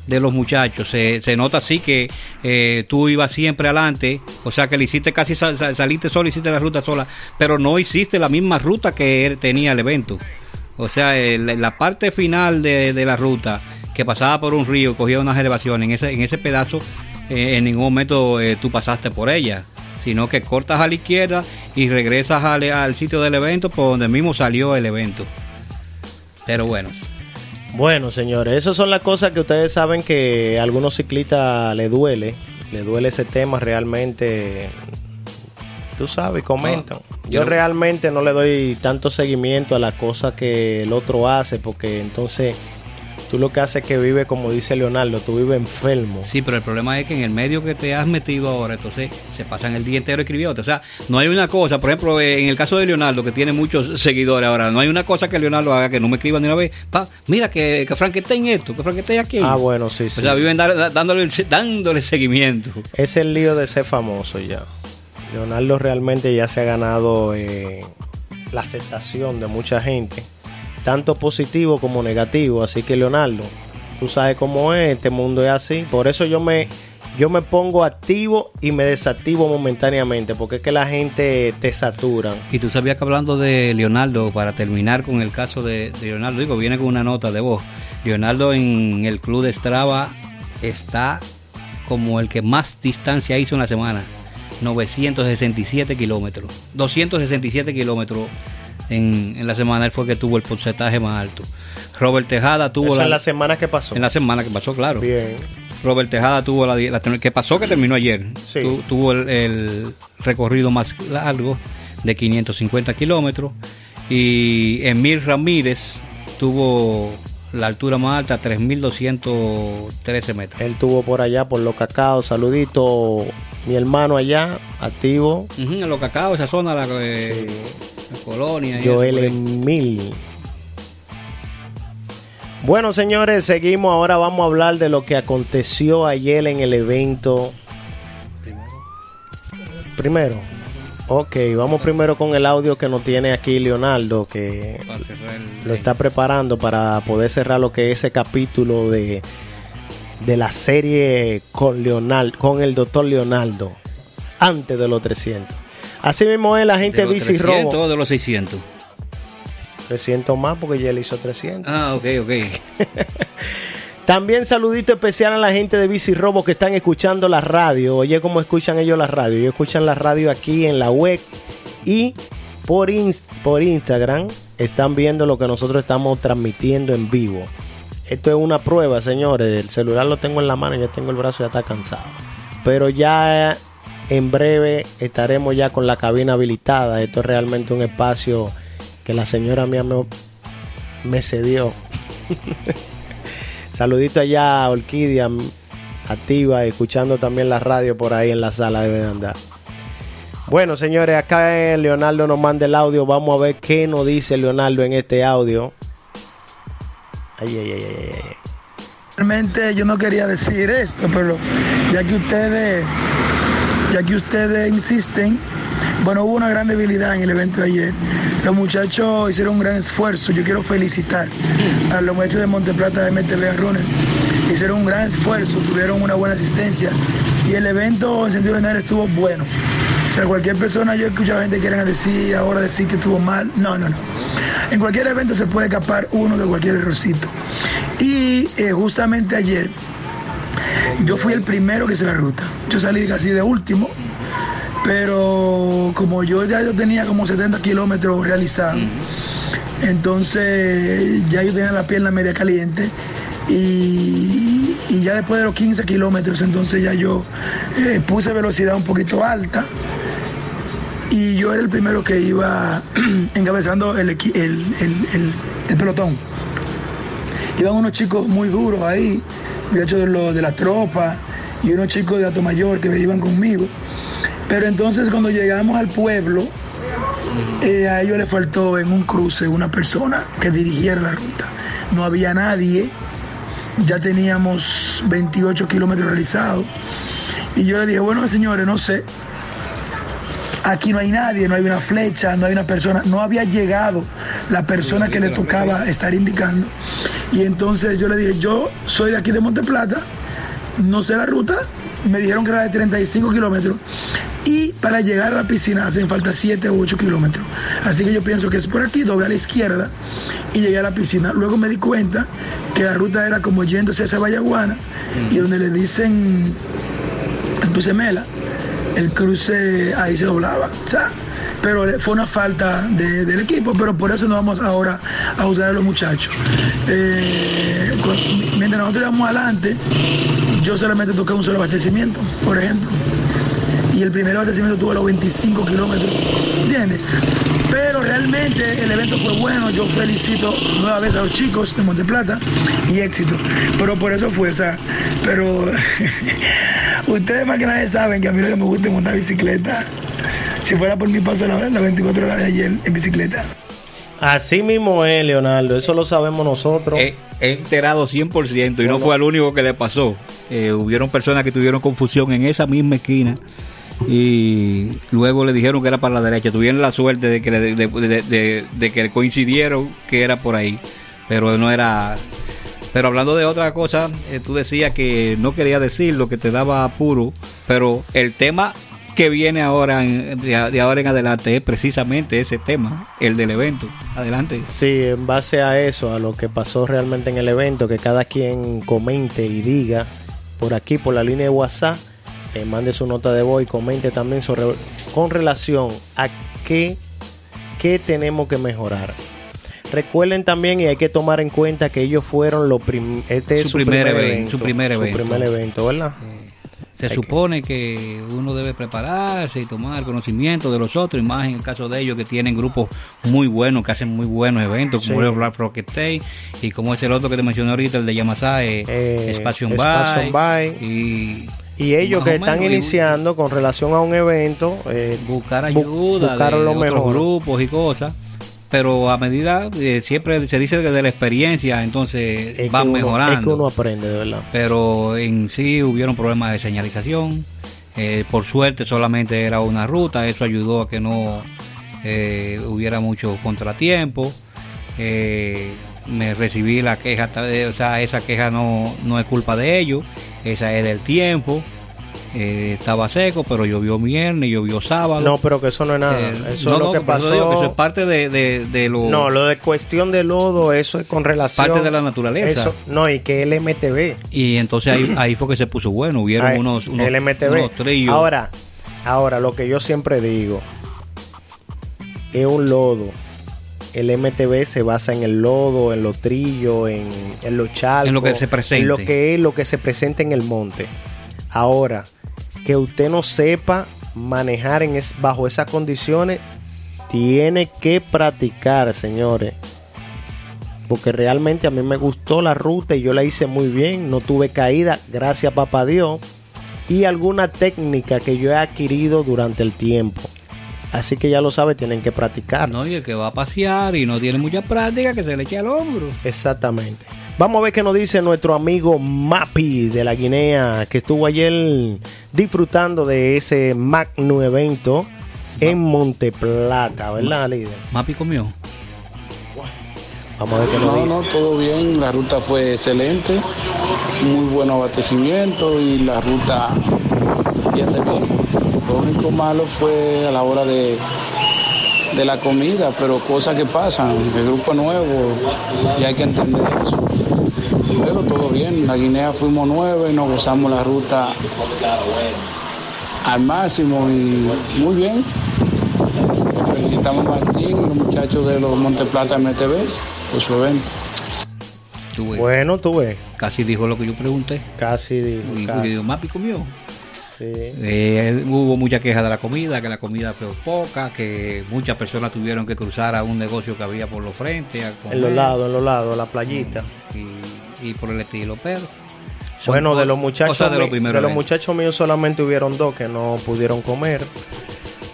de los muchachos se, se nota así que eh, tú ibas siempre adelante, o sea que le hiciste casi sal- sal- saliste solo, hiciste la ruta sola, pero no hiciste la misma ruta que él tenía el evento. O sea, la parte final de, de la ruta que pasaba por un río, cogía unas elevaciones, en ese, en ese pedazo eh, en ningún momento tú pasaste por ella, sino que cortas a la izquierda y regresas al, al sitio del evento por donde mismo salió el evento. Pero bueno, Bueno, señores, esas son las cosas que ustedes saben que a algunos ciclistas le duele, le duele ese tema realmente. Tú sabes, comentan. Yo yo- realmente no le doy tanto seguimiento a las cosas que el otro hace, porque entonces Tú lo que haces es que vive, como dice Leonardo, tú vives enfermo. Sí, pero el problema es que en el medio que te has metido ahora, entonces se pasan el día entero escribiendo. O sea, no hay una cosa, por ejemplo, en el caso de Leonardo, que tiene muchos seguidores ahora, no hay una cosa que Leonardo haga que no me escriba ni una vez. Pa, mira que, que en esto, que esté aquí. Ah, bueno, sí, sí. O sea, viven dándole, dándole seguimiento. Es el lío de ser famoso ya. Leonardo realmente ya se ha ganado eh, la aceptación de mucha gente tanto positivo como negativo. Así que Leonardo, tú sabes cómo es, este mundo es así. Por eso yo me, yo me pongo activo y me desactivo momentáneamente, porque es que la gente te satura. Y tú sabías que hablando de Leonardo, para terminar con el caso de, Leonardo, digo, viene con una nota de voz. Leonardo en el club de Strava está como el que más distancia hizo en la semana. 967 kilómetros. 267 kilómetros en, la semana él fue que tuvo el porcentaje más alto. Robert Tejada tuvo la, en la semana que pasó. En la semana que pasó, claro. Bien. Robert Tejada tuvo la, la que pasó que terminó ayer. tuvo el, recorrido más largo de 550 kilómetros y Emil Ramírez tuvo la altura más alta, 3.213 metros. Él tuvo por allá, por los cacao, saludito, mi hermano allá, activo. en los cacao, esa zona, la, eh, colonia. Joel Emil. Bueno, señores, seguimos. Ahora vamos a hablar de lo que aconteció ayer en el evento. Primero. Ok, vamos primero con el audio que nos tiene aquí Leonardo, que lo está preparando para poder cerrar lo que es ese capítulo de, de la serie con, Leonardo, con el doctor Leonardo, antes de los 300. Así mismo es la gente de Bici Robo. o de los 600? 300 más porque ya le hizo 300. Ah, ok, ok. <laughs> También saludito especial a la gente de Bici Robo que están escuchando la radio. Oye, ¿cómo escuchan ellos la radio? Ellos escuchan la radio aquí en la web y por, por Instagram están viendo lo que nosotros estamos transmitiendo en vivo. Esto es una prueba, señores. El celular lo tengo en la mano, ya tengo el brazo, ya está cansado. Pero ya en breve estaremos ya con la cabina habilitada. Esto es realmente un espacio que la señora mía me, cedió. <laughs> Saludito allá a Orquídea, activa, escuchando también la radio por ahí en la sala de andar. Bueno, señores, acá Leonardo nos manda el audio. Vamos a ver qué nos dice Leonardo en este audio. Ay, ay, ay, ay, ay. Realmente yo no quería decir esto, pero ya que ustedes ya que ustedes insisten, bueno, hubo una gran debilidad en el evento de ayer. Los muchachos hicieron un gran esfuerzo. Yo quiero felicitar a los muchachos de Monteplata de MTV Runner. Hicieron un gran esfuerzo, tuvieron una buena asistencia y el evento en sentido general estuvo bueno. O sea, cualquier persona, yo he escuchado gente que quieran decir ahora decir que estuvo mal. No, no, no. En cualquier evento se puede escapar uno de cualquier errorcito. Y eh, justamente ayer yo fui el primero que hice la ruta. Yo salí casi de último, pero como yo ya yo tenía como 70 kilómetros realizados, entonces ya yo tenía la pierna media caliente y, ya después de los 15 kilómetros, entonces ya yo eh, puse velocidad un poquito alta y yo era el primero que iba <clears throat> encabezando el, el pelotón. Iban unos chicos muy duros ahí, muchachos de, lo, de la tropa y unos chicos de Alto Mayor que iban conmigo. Pero entonces cuando llegamos al pueblo, eh, a ellos les faltó en un cruce una persona que dirigiera la ruta. No había nadie, ya teníamos 28 kilómetros realizados. Y yo le dije, bueno señores, no sé, aquí no hay nadie, no hay una flecha, no hay una persona, no había llegado la persona que le tocaba estar indicando. Y entonces yo le dije, yo soy de aquí de Monteplata, no sé la ruta, me dijeron que era de 35 kilómetros y para llegar a la piscina hacen falta 7 u 8 kilómetros. Así que yo pienso que es por aquí, doble a la izquierda y llegué a la piscina. Luego me di cuenta que la ruta era como yéndose hacia Vallaguana y donde le dicen el cruce Mela, el cruce ahí se doblaba. Pero fue una falta del equipo, pero por eso no vamos ahora a juzgar a los muchachos. Eh, mientras nosotros íbamos adelante, yo solamente toqué un solo abastecimiento, por ejemplo. Y el primer abastecimiento tuvo los 25 kilómetros, ¿entiendes? Pero realmente el evento fue bueno. Yo felicito nueva vez a los chicos de Monteplata y éxito. Pero por eso fue esa. Pero <laughs> ustedes más que nadie saben que a mí lo que me gusta es montar bicicleta. Si fuera por mi paso la, la 24 horas de ayer en bicicleta. Así mismo es, Leonardo, eso lo sabemos nosotros. He, he enterado 100% y no fue al único que le pasó. Eh, hubieron personas que tuvieron confusión en esa misma esquina y luego le dijeron que era para la derecha. Tuvieron la suerte de que, le- de, de- de- de que coincidieron que era por ahí, pero no era... Pero hablando de otra cosa, eh, tú decías que no quería decir lo que te daba apuro, pero el tema que viene ahora en- de, ahora en adelante es precisamente ese tema, el del evento. Adelante. Sí, en base a eso, a lo que pasó realmente en el evento, que cada quien comente y diga por aquí, por la línea de WhatsApp, eh, mande su nota de voz y comente también sobre, con relación a qué, qué tenemos que mejorar. Recuerden también y hay que tomar en cuenta que ellos fueron los prim este es Su primer evento, su primer evento. primer evento, ¿verdad? Se Hay que- supone que uno debe prepararse y tomar conocimiento de los otros, y más en el caso de ellos que tienen grupos muy buenos, que hacen muy buenos eventos, como Sí. el Black Rocket Day, y como es el otro que te mencioné ahorita, el de Yamasa, eh, Eh, Bike, Bike. y Y ellos más que están menos, iniciando con relación a un evento, eh, buscar bu- ayuda buscar de, lo de otros mejor. grupos y cosas. Pero a medida, eh, siempre se dice que de la experiencia, entonces Es van uno- mejorando. Es que uno aprende, de verdad. pero en sí hubieron problemas de señalización. Eh, por suerte solamente era una ruta, eso ayudó a que no eh, hubiera mucho contratiempo. Eh, me recibí la queja, o sea, esa queja no, no es culpa de ellos, esa es del tiempo. Eh, estaba seco, pero llovió viernes, llovió sábado. No, pero que eso no es nada. Eh, eso no, es lo no, que pasó. digo que eso es parte de, de, de lo, No, lo de cuestión de lodo, eso es con relación. Parte de la naturaleza. Eso- no, y que el MTV. Y entonces ahí, ahí fue que se puso bueno. Hubieron Ay, unos, unos, el MTV. unos trillos. Ahora, ahora, lo que yo siempre digo es un lodo. El MTV se basa en el lodo, en los trillos, en, en los charcos. En lo que se presente. En lo que es lo que se presenta en el monte. Ahora, que usted no sepa manejar en es, bajo esas condiciones, tiene que practicar, señores. Porque realmente a mí me gustó la ruta y yo la hice muy bien. No tuve caída, gracias papá Dios. Y alguna técnica que yo he adquirido durante el tiempo. Así que ya lo sabe, tienen que practicar. No, y el que va a pasear y no tiene mucha práctica, que se le eche al hombro. Exactamente. Vamos a ver qué nos dice nuestro amigo Mapi de la Guinea, que estuvo ayer disfrutando de ese magno evento en Monteplata, ¿verdad, líder? Mapi comió. Vamos a ver qué nos No, dice. no, todo bien, la ruta fue excelente, muy buen abastecimiento y la ruta bien de bien. Lo único malo fue a la hora de, de la comida, pero cosas que pasan, el grupo nuevo y hay que entender eso. Pero todo bien, la Guinea fuimos nueve, nos gozamos la ruta al máximo y muy bien. Felicitamos a Martín y los muchachos de los Monteplata MTV por su evento. Tú ves. Bueno, tú ves. Casi dijo lo que yo pregunté. Casi dijo. Y casi. digo, Mapi comió. Sí. Eh, hubo mucha queja de la comida, que la comida fue poca, que muchas personas tuvieron que cruzar a un negocio que había por los frentes. a comer, En los lados, en los lados, la playita. Y, y por el estilo, pero. Bueno, de los muchachos, de los de muchachos míos solamente hubieron dos que no pudieron comer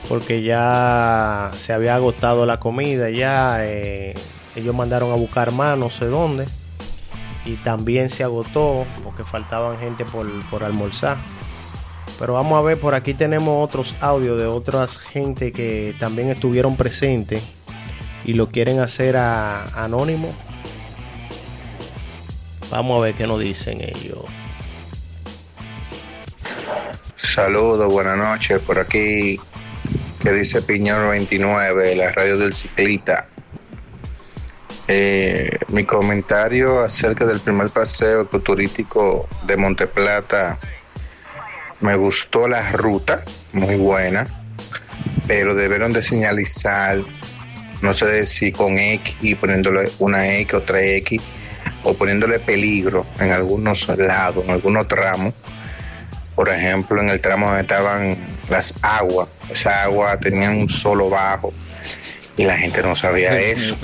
porque ya se había agotado la comida, ya eh, ellos mandaron a buscar más, no sé dónde, y también se agotó porque faltaban gente por, por almorzar. Pero vamos a ver, por aquí tenemos otros audios de otras gente que también estuvieron presentes y lo quieren hacer a, anónimo. Vamos a ver qué nos dicen ellos. Saludos, buenas noches. Por aquí, que dice Piñón 29, la radio del ciclista. Eh, mi comentario acerca del primer paseo ecoturístico de Monteplata. Me gustó la ruta, muy buena, pero debieron de señalizar, no sé si con X y poniéndole una X, otra X, o poniéndole peligro en algunos lados, en algunos tramos por ejemplo, en el tramo donde estaban las aguas, esa agua tenía un solo bajo y la gente no sabía <laughs> eso.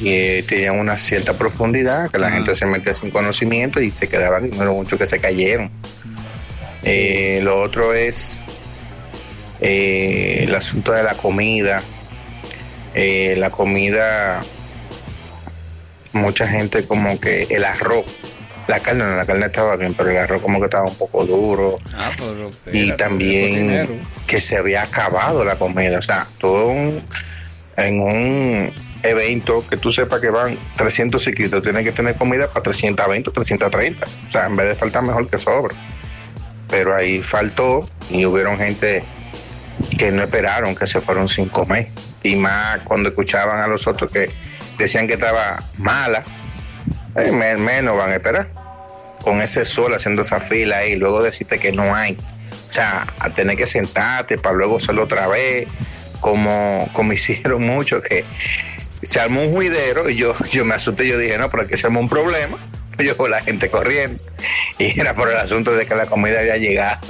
Y eh, tenían una cierta profundidad que la gente se metía sin conocimiento y se quedaban, no era mucho que se cayeron. Eh, lo otro es eh, el asunto de la comida. Eh, la comida, mucha gente como que el arroz, la carne, no, la carne estaba bien, pero el arroz como que estaba un poco duro. Ah, pero y también que se había acabado la comida. O sea, todo un- en un evento que tú sepas que van 300 ciclistas, tienes que tener comida para 320 o 330. O sea, en vez de faltar mejor que sobra. Pero ahí faltó y hubieron gente que no esperaron, que se fueron sin comer. Y más cuando escuchaban a los otros que decían que estaba mala, eh, me- menos van a esperar. Con ese sol haciendo esa fila ahí, luego decirte que no hay. O sea, a tener que sentarte para luego hacerlo otra vez, como, como <laughs> hicieron muchos, que se armó un juidero y yo, yo me asusté, yo dije, no, pero aquí se armó un problema. Yo con la gente corriendo. Y era por el asunto de que la comida había llegado.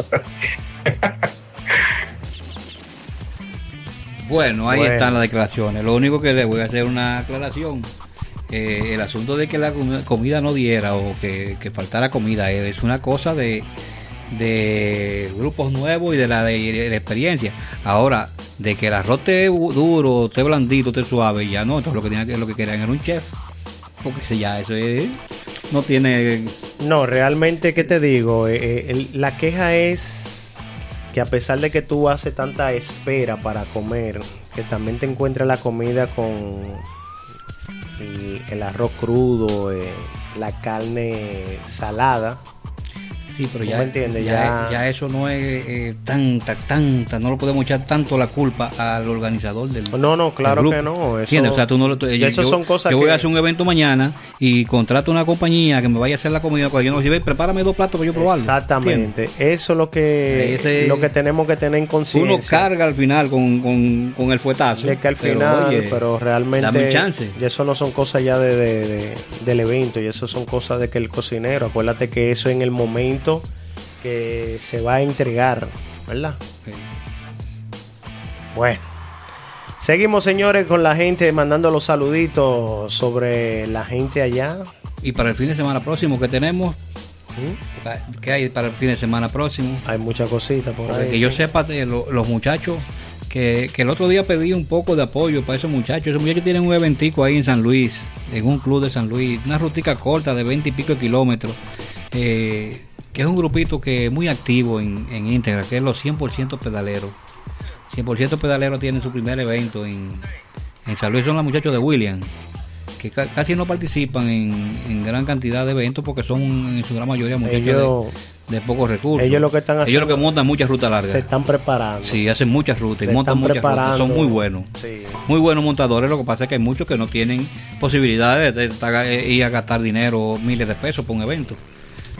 Bueno, ahí Bueno. están las declaraciones. Lo único que le voy a hacer una aclaración. eh, el asunto de que la comi- comida no diera o que, que faltara comida eh, es una cosa de, de grupos nuevos y de la, de, de la experiencia. Ahora, de que el arroz esté duro, esté blandito, esté suave, ya no. Entonces lo que, tenía que, lo que querían era un chef. Porque si ya eso es, no tiene... No, realmente, ¿qué te digo? Eh, eh, la queja es que a pesar de que tú haces tanta espera para comer, que también te encuentres la comida con el, el arroz crudo, eh, la carne salada. Sí, pero ¿Tú ya, ya, Ya- ya eso no es eh, tanta, tanta, no lo podemos echar tanto la culpa al organizador del No, no, claro que no, eso- ¿Entiendes? O sea, tú no lo, tú- yo, eso yo- son cosas yo voy que- a hacer un evento mañana y contrato una compañía que me vaya a hacer la comida, cuando yo no dice, prepárame dos platos para yo probarlo. Exactamente. Eso es lo que, Ese- lo que tenemos que tener en conciencia. Uno carga al final con, con, con el fuetazo. de que al pero, final, oye, pero realmente dame chance. y eso no son cosas ya de, de- de- del evento, y eso son cosas de que el cocinero, acuérdate que eso en el momento que se va a entregar, ¿verdad? Bueno, seguimos señores con la gente mandando los saluditos sobre la gente allá. Y para el fin de semana próximo que tenemos, ¿qué hay para el fin de semana próximo? Hay muchas cositas por Porque ahí. que yo sí. sepa de lo- los muchachos que, que el otro día pedí un poco de apoyo para esos muchachos. Esos muchachos tienen un eventico ahí en San Luis, en un club de San Luis, una rutica corta de 20 y pico de kilómetros, eh, que es un grupito que es muy activo en, en íntegra, que es los 100% pedaleros. 100% pedaleros tienen su primer evento en, en San Luis, son los muchachos de William que ca- casi no participan en, en gran cantidad de eventos porque son en su gran mayoría muchachos Ellos- de, de pocos recursos. ellos lo que están Ellos haciendo- lo que montan muchas rutas largas. se están preparando. Sí, hacen muchas rutas y Se montan están muchas rutas. Son muy buenos. Sí. Muy buenos montadores. Lo que pasa es que hay muchos que no tienen posibilidades de, estar- eh, ir a gastar dinero, miles de pesos por un evento.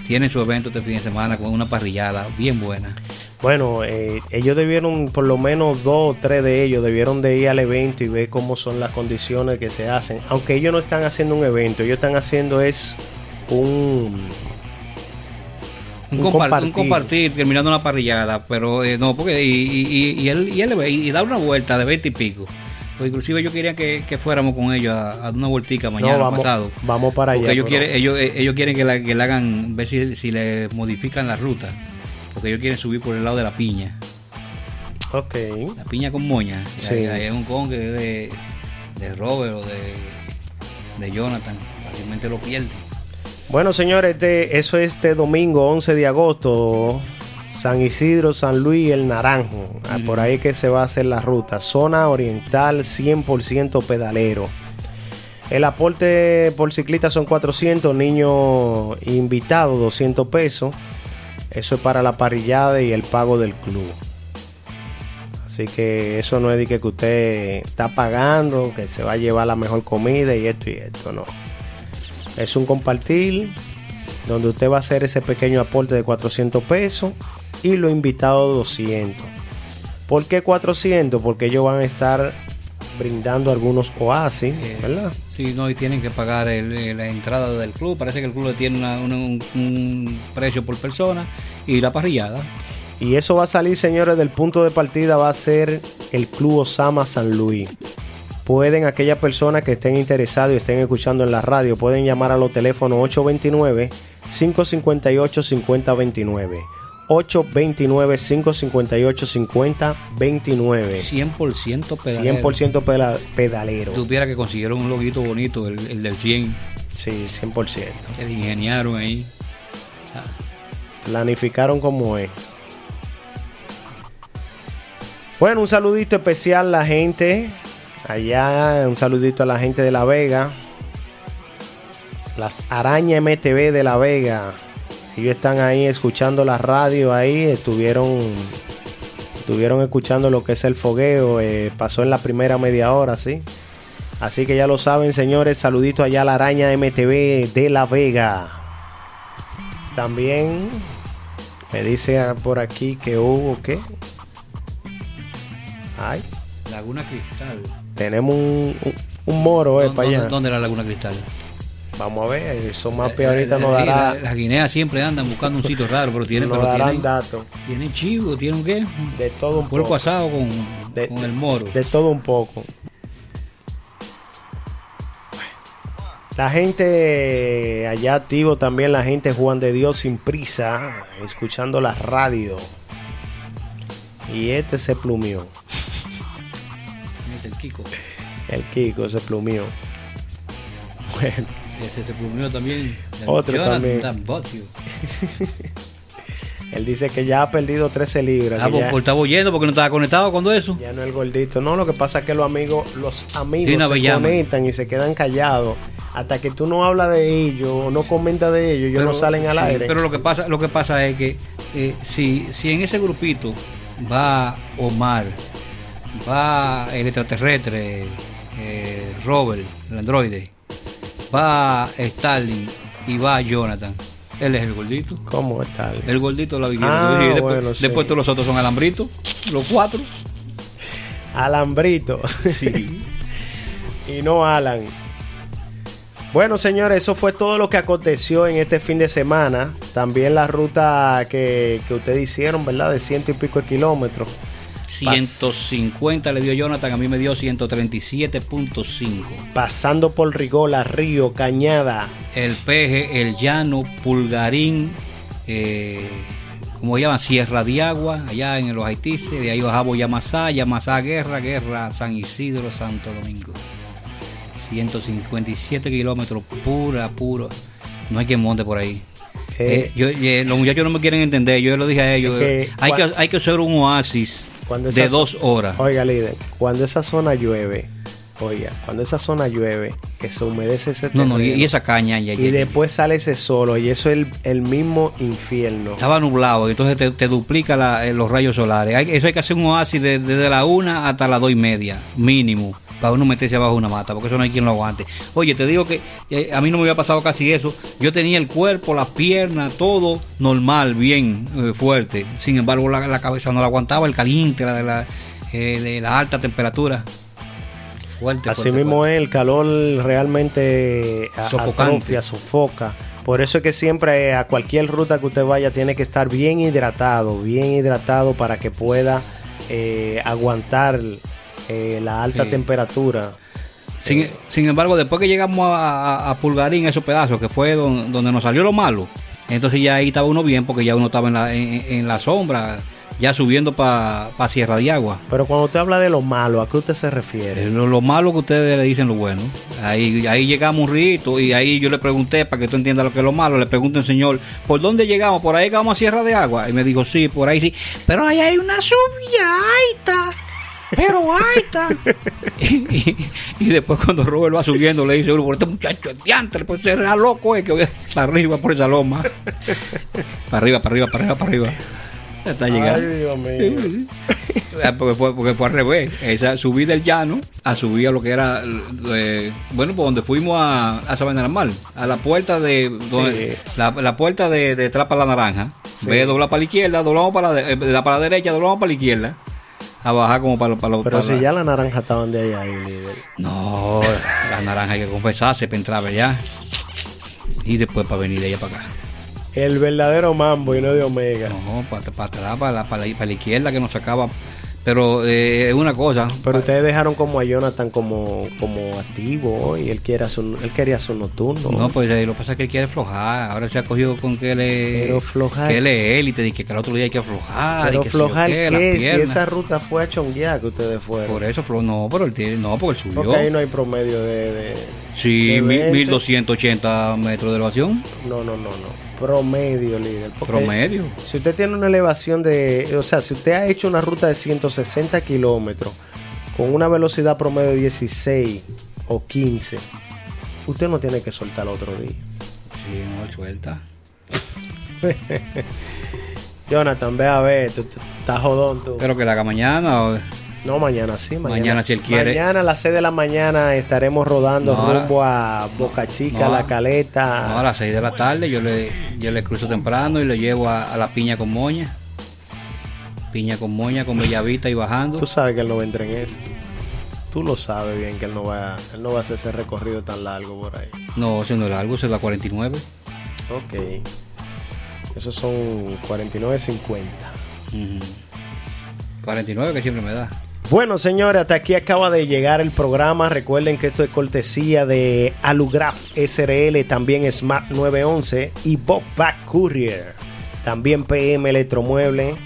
Tienen su evento este fin de semana con una parrillada bien buena. Bueno, eh, ellos debieron, por lo menos dos o tres de ellos, debieron de ir al evento y ver cómo son las condiciones que se hacen. Aunque ellos no están haciendo un evento, ellos están haciendo es un... Un, compar- un compartir terminando una parrillada, pero eh, no, porque y, y, y- y él, y él y, y da una vuelta de 20 y pico. Pues inclusive yo quería que, que fuéramos con ellos a, una vueltica mañana no, vamos, pasado. vamos para allá. Ellos quieren, ellos, eh, ellos quieren que, la, que le hagan, ver si, si le modifican la ruta. Porque ellos quieren subir por el lado de la piña. Ok. La piña con moña. Sí. Ahí Hay, un con que es de, de Robert o de, de Jonathan. Fácilmente lo pierde. Bueno, señores, este- eso es este domingo 11 de agosto. San Isidro, San Luis, El Naranjo. Ah, Por ahí que se va a hacer la ruta. Zona oriental 100% pedalero. El aporte por ciclista son 400, niños invitados 200 pesos. Eso es para la parrillada y el pago del club. Así que eso no es de que usted está pagando, que se va a llevar la mejor comida y esto y esto, no. Es un compartir donde usted va a hacer ese pequeño aporte de 400 pesos y los invitados 200. ¿Por qué 400? Porque ellos van a estar brindando algunos oasis, ¿verdad? Sí, no, y tienen que pagar el- eh, la entrada del club. Parece que el club tiene una- una- un, un precio por persona y la parrillada. Y eso va a salir, señores, del punto de partida va a ser el Club Osama San Luis. Pueden aquellas personas que estén interesados y estén escuchando en la radio, pueden llamar a los teléfonos 829-558-5029. 829-558-5029. 100% pedalero. 100% pela- pedalero. Tuviera que consiguieron un loguito bonito, el, el del 100. Sí, 100%. Que le ingeniaron ahí. Planificaron como es. Bueno, un saludito especial a la gente. Allá, un saludito a la gente de La Vega. Las Araña MTV de La Vega. Ellos están ahí escuchando la radio ahí. Estuvieron, estuvieron escuchando lo que es el fogueo. eh, pasó en la primera media hora, sí. Así que ya lo saben, señores. Saludito allá a la Araña MTV de La Vega. También me dice por aquí que hubo qué. Ay, Laguna Cristal. tenemos un, un, un moro eh, ¿Dónde, para allá. dónde- la Laguna Cristal? Vamos a ver, eso más ahorita nos Eh, dará, la- Las guineas siempre andan buscando un sitio raro, pero tienen, pero darán tienen, datos tienen chivo, tienen qué? de todo un Puerco poco. asado con, De- con el moro. De todo un poco. La gente allá activo también, la gente Juan de Dios sin prisa, escuchando la radio. Y este se plumió. Este, el Kiko. El Kiko se plumió. Bueno, Ese se plumió también. Otro Jonathan también. <laughs> Él dice que ya ha perdido 13 libras. Ah, que pues, ya, pues estaba oyendo porque no estaba conectado cuando eso. ya no es el gordito. No, lo que pasa es que los amigos, los amigos se avellama. conectan y se quedan callados. Hasta que tú no hablas de ellos o no comentas de ellos, ellos no salen al sí, aire. Pero lo que pasa, lo que pasa es que eh, si, si en ese grupito va Omar, va el extraterrestre, eh, Robert, el androide, va Stalin y va Jonathan. Él es el gordito. ¿Cómo está? El gordito de la vivienda. Ah, y después, bueno, sí. después todos los otros son alambritos, los cuatro. Alambrito. <laughs> y no Alan. Bueno, señores, eso fue todo lo que aconteció en este fin de semana. También la ruta que, que ustedes hicieron, ¿verdad? De ciento y pico de kilómetros. 150 le dio Jonathan, a mí me dio 137.5. Pasando por Rigola, Río, Cañada. El Peje, El Llano, Pulgarín, eh, como llaman, Sierra de Agua, allá en los Haitises, de ahí bajamos Yamasá, Yamasá Guerra, Guerra, San Isidro, Santo Domingo. 157 kilómetros, pura, puro. No hay quien monte por ahí. Eh, Eh, yo, eh, los muchachos no me quieren entender, yo les dije a ellos, hay, que, hay que hacer un oasis Cuando de dos horas. Oiga, líder, cuando esa zona llueve, oiga, cuando esa zona llueve, que se humedece ese No, no, y, terreno, y esa caña ya, y después sale ese solo, y eso es el, el mismo infierno. Estaba nublado, entonces te, te duplica la- eh, los rayos solares. Hay- eso hay que hacer un oasis de- desde la una hasta las dos y media, mínimo, para uno meterse abajo de una mata, porque eso no hay quien lo aguante. Oye, te digo que eh, a mí no me había pasado casi eso. Yo tenía el cuerpo, las piernas, todo normal, bien eh, fuerte. Sin embargo, la, la cabeza no la aguantaba, el caliente, la la, eh, de la alta temperatura. Fuerte, Así fuerte, mismo es, el calor realmente Sofocante. atrofia, sofoca. Por eso es que siempre a cualquier ruta que usted vaya tiene que estar bien hidratado, bien hidratado para que pueda eh, aguantar eh, la alta Sí. temperatura. Sin, sin embargo, después que llegamos a, a- a Pulgarín, esos pedazos, que fue don- donde nos salió lo malo, entonces ya ahí estaba uno bien, porque ya uno estaba en la, en, en la sombra, ya subiendo para Sierra de Agua. Pero cuando usted habla de lo malo, ¿a qué usted se refiere? Eh, Lo, lo malo que ustedes le dicen lo bueno. Ahí, ahí llegamos un rito y ahí yo le pregunté, para que tú entiendas lo que es lo malo, le pregunto al señor, ¿por dónde llegamos? ¿Por ahí llegamos a Sierra de Agua? Y me dijo, sí, por ahí sí. Pero ahí hay una subida alta. Pero alta. <laughs> y, y- y después cuando Robert va subiendo le dice, "Uno, este muchacho es diantre, pues será loco, es que voy para arriba por esa loma. para arriba, para arriba, para arriba, para arriba. Ya está llegando. Ay, Dios mío. Ah, porque fue, porque fue al revés. Esa subí del llano a subir a lo que era, eh, bueno, pues donde fuimos a, a Sabana Mar, a la puerta de, donde- la, la puerta de, de Trapa la Naranja. Sí. Ve, dobla para la izquierda, doblamos para la, de- eh, para la derecha, doblamos para la izquierda. A bajar como para, para los... Pero para si la- ya la naranja estaban de ahí líder. No, la naranja hay que confesarse para entrar allá. Y después para venir de allá para acá. El verdadero mambo y no de Omega. No, para atrás, para la, para, la, para la izquierda que nos sacaba pero eh, es una cosa. Pero ustedes dejaron como a Jonathan como, como activo y él quiere su, él quería su nocturno. No, pues eh, lo que pasa es que él quiere aflojar. Ahora se ha cogido con que él es, que él es élite y que el otro día hay que aflojar. Pero y que aflojar qué, si esa ruta fue a chonguear que ustedes fueron. Por eso, no, pero él tiene, no, porque él subió. Porque ahí no hay promedio de. de sí, de 1280 metros de elevación. No, no, no, no promedio, líder. Promedio. Si usted tiene una elevación de, o sea, si usted ha hecho una ruta de 160 kilómetros con una velocidad promedio de 16 o 15, usted no tiene que soltar el otro día. Sí, no, suelta. <laughs> Jonathan, ve a ver, tú, estás jodón tú. Pero que la haga mañana o... No, mañana sí. Mañana, si él quiere. Mañana a las 6 de la mañana estaremos rodando rumbo a Boca Chica, La Caleta. No, a las 6 de la tarde yo le, yo le cruzo temprano y lo llevo a, la piña con moña. Piña con moña, con bellavita y bajando. Tú sabes que él no va a entrar en eso. Tú lo sabes bien que él no va, él no va a hacer ese recorrido tan largo por ahí. No, siendo largo, es la 49. Ok. Esos son 49.50. 49 que siempre me da. Bueno, señores, hasta aquí acaba de llegar el programa. Recuerden que esto es cortesía de Alugraph SRL, también Smart 911 y Bob Back Courier. También PM Electromueble,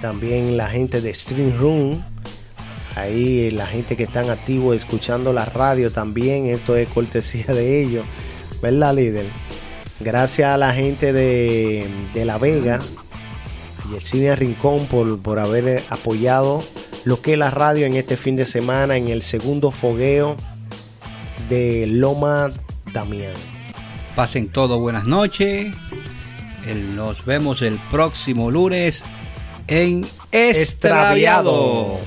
también la gente de Stream Room. Ahí la gente que están activos escuchando la radio también. Esto es cortesía de ellos. ¿Verdad, líder? Gracias a la gente de, de La Vega y el Cine Rincón por, por haber apoyado lo que es la radio en este fin de semana en el segundo fogueo de Loma Damián. Pasen todo buenas noches. nos vemos el próximo lunes en Extraviado.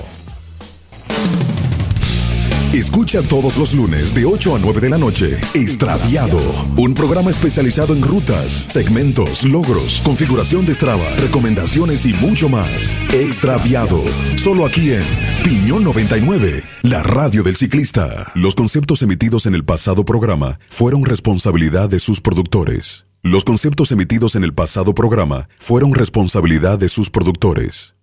Escucha todos los lunes de 8 a 9 de la noche Extraviado, un programa especializado en rutas, segmentos, logros, configuración de Strava, recomendaciones y mucho más. Extraviado, solo aquí en Piñón 99, la radio del ciclista. Los conceptos emitidos en el pasado programa fueron responsabilidad de sus productores. Los conceptos emitidos en el pasado programa fueron responsabilidad de sus productores.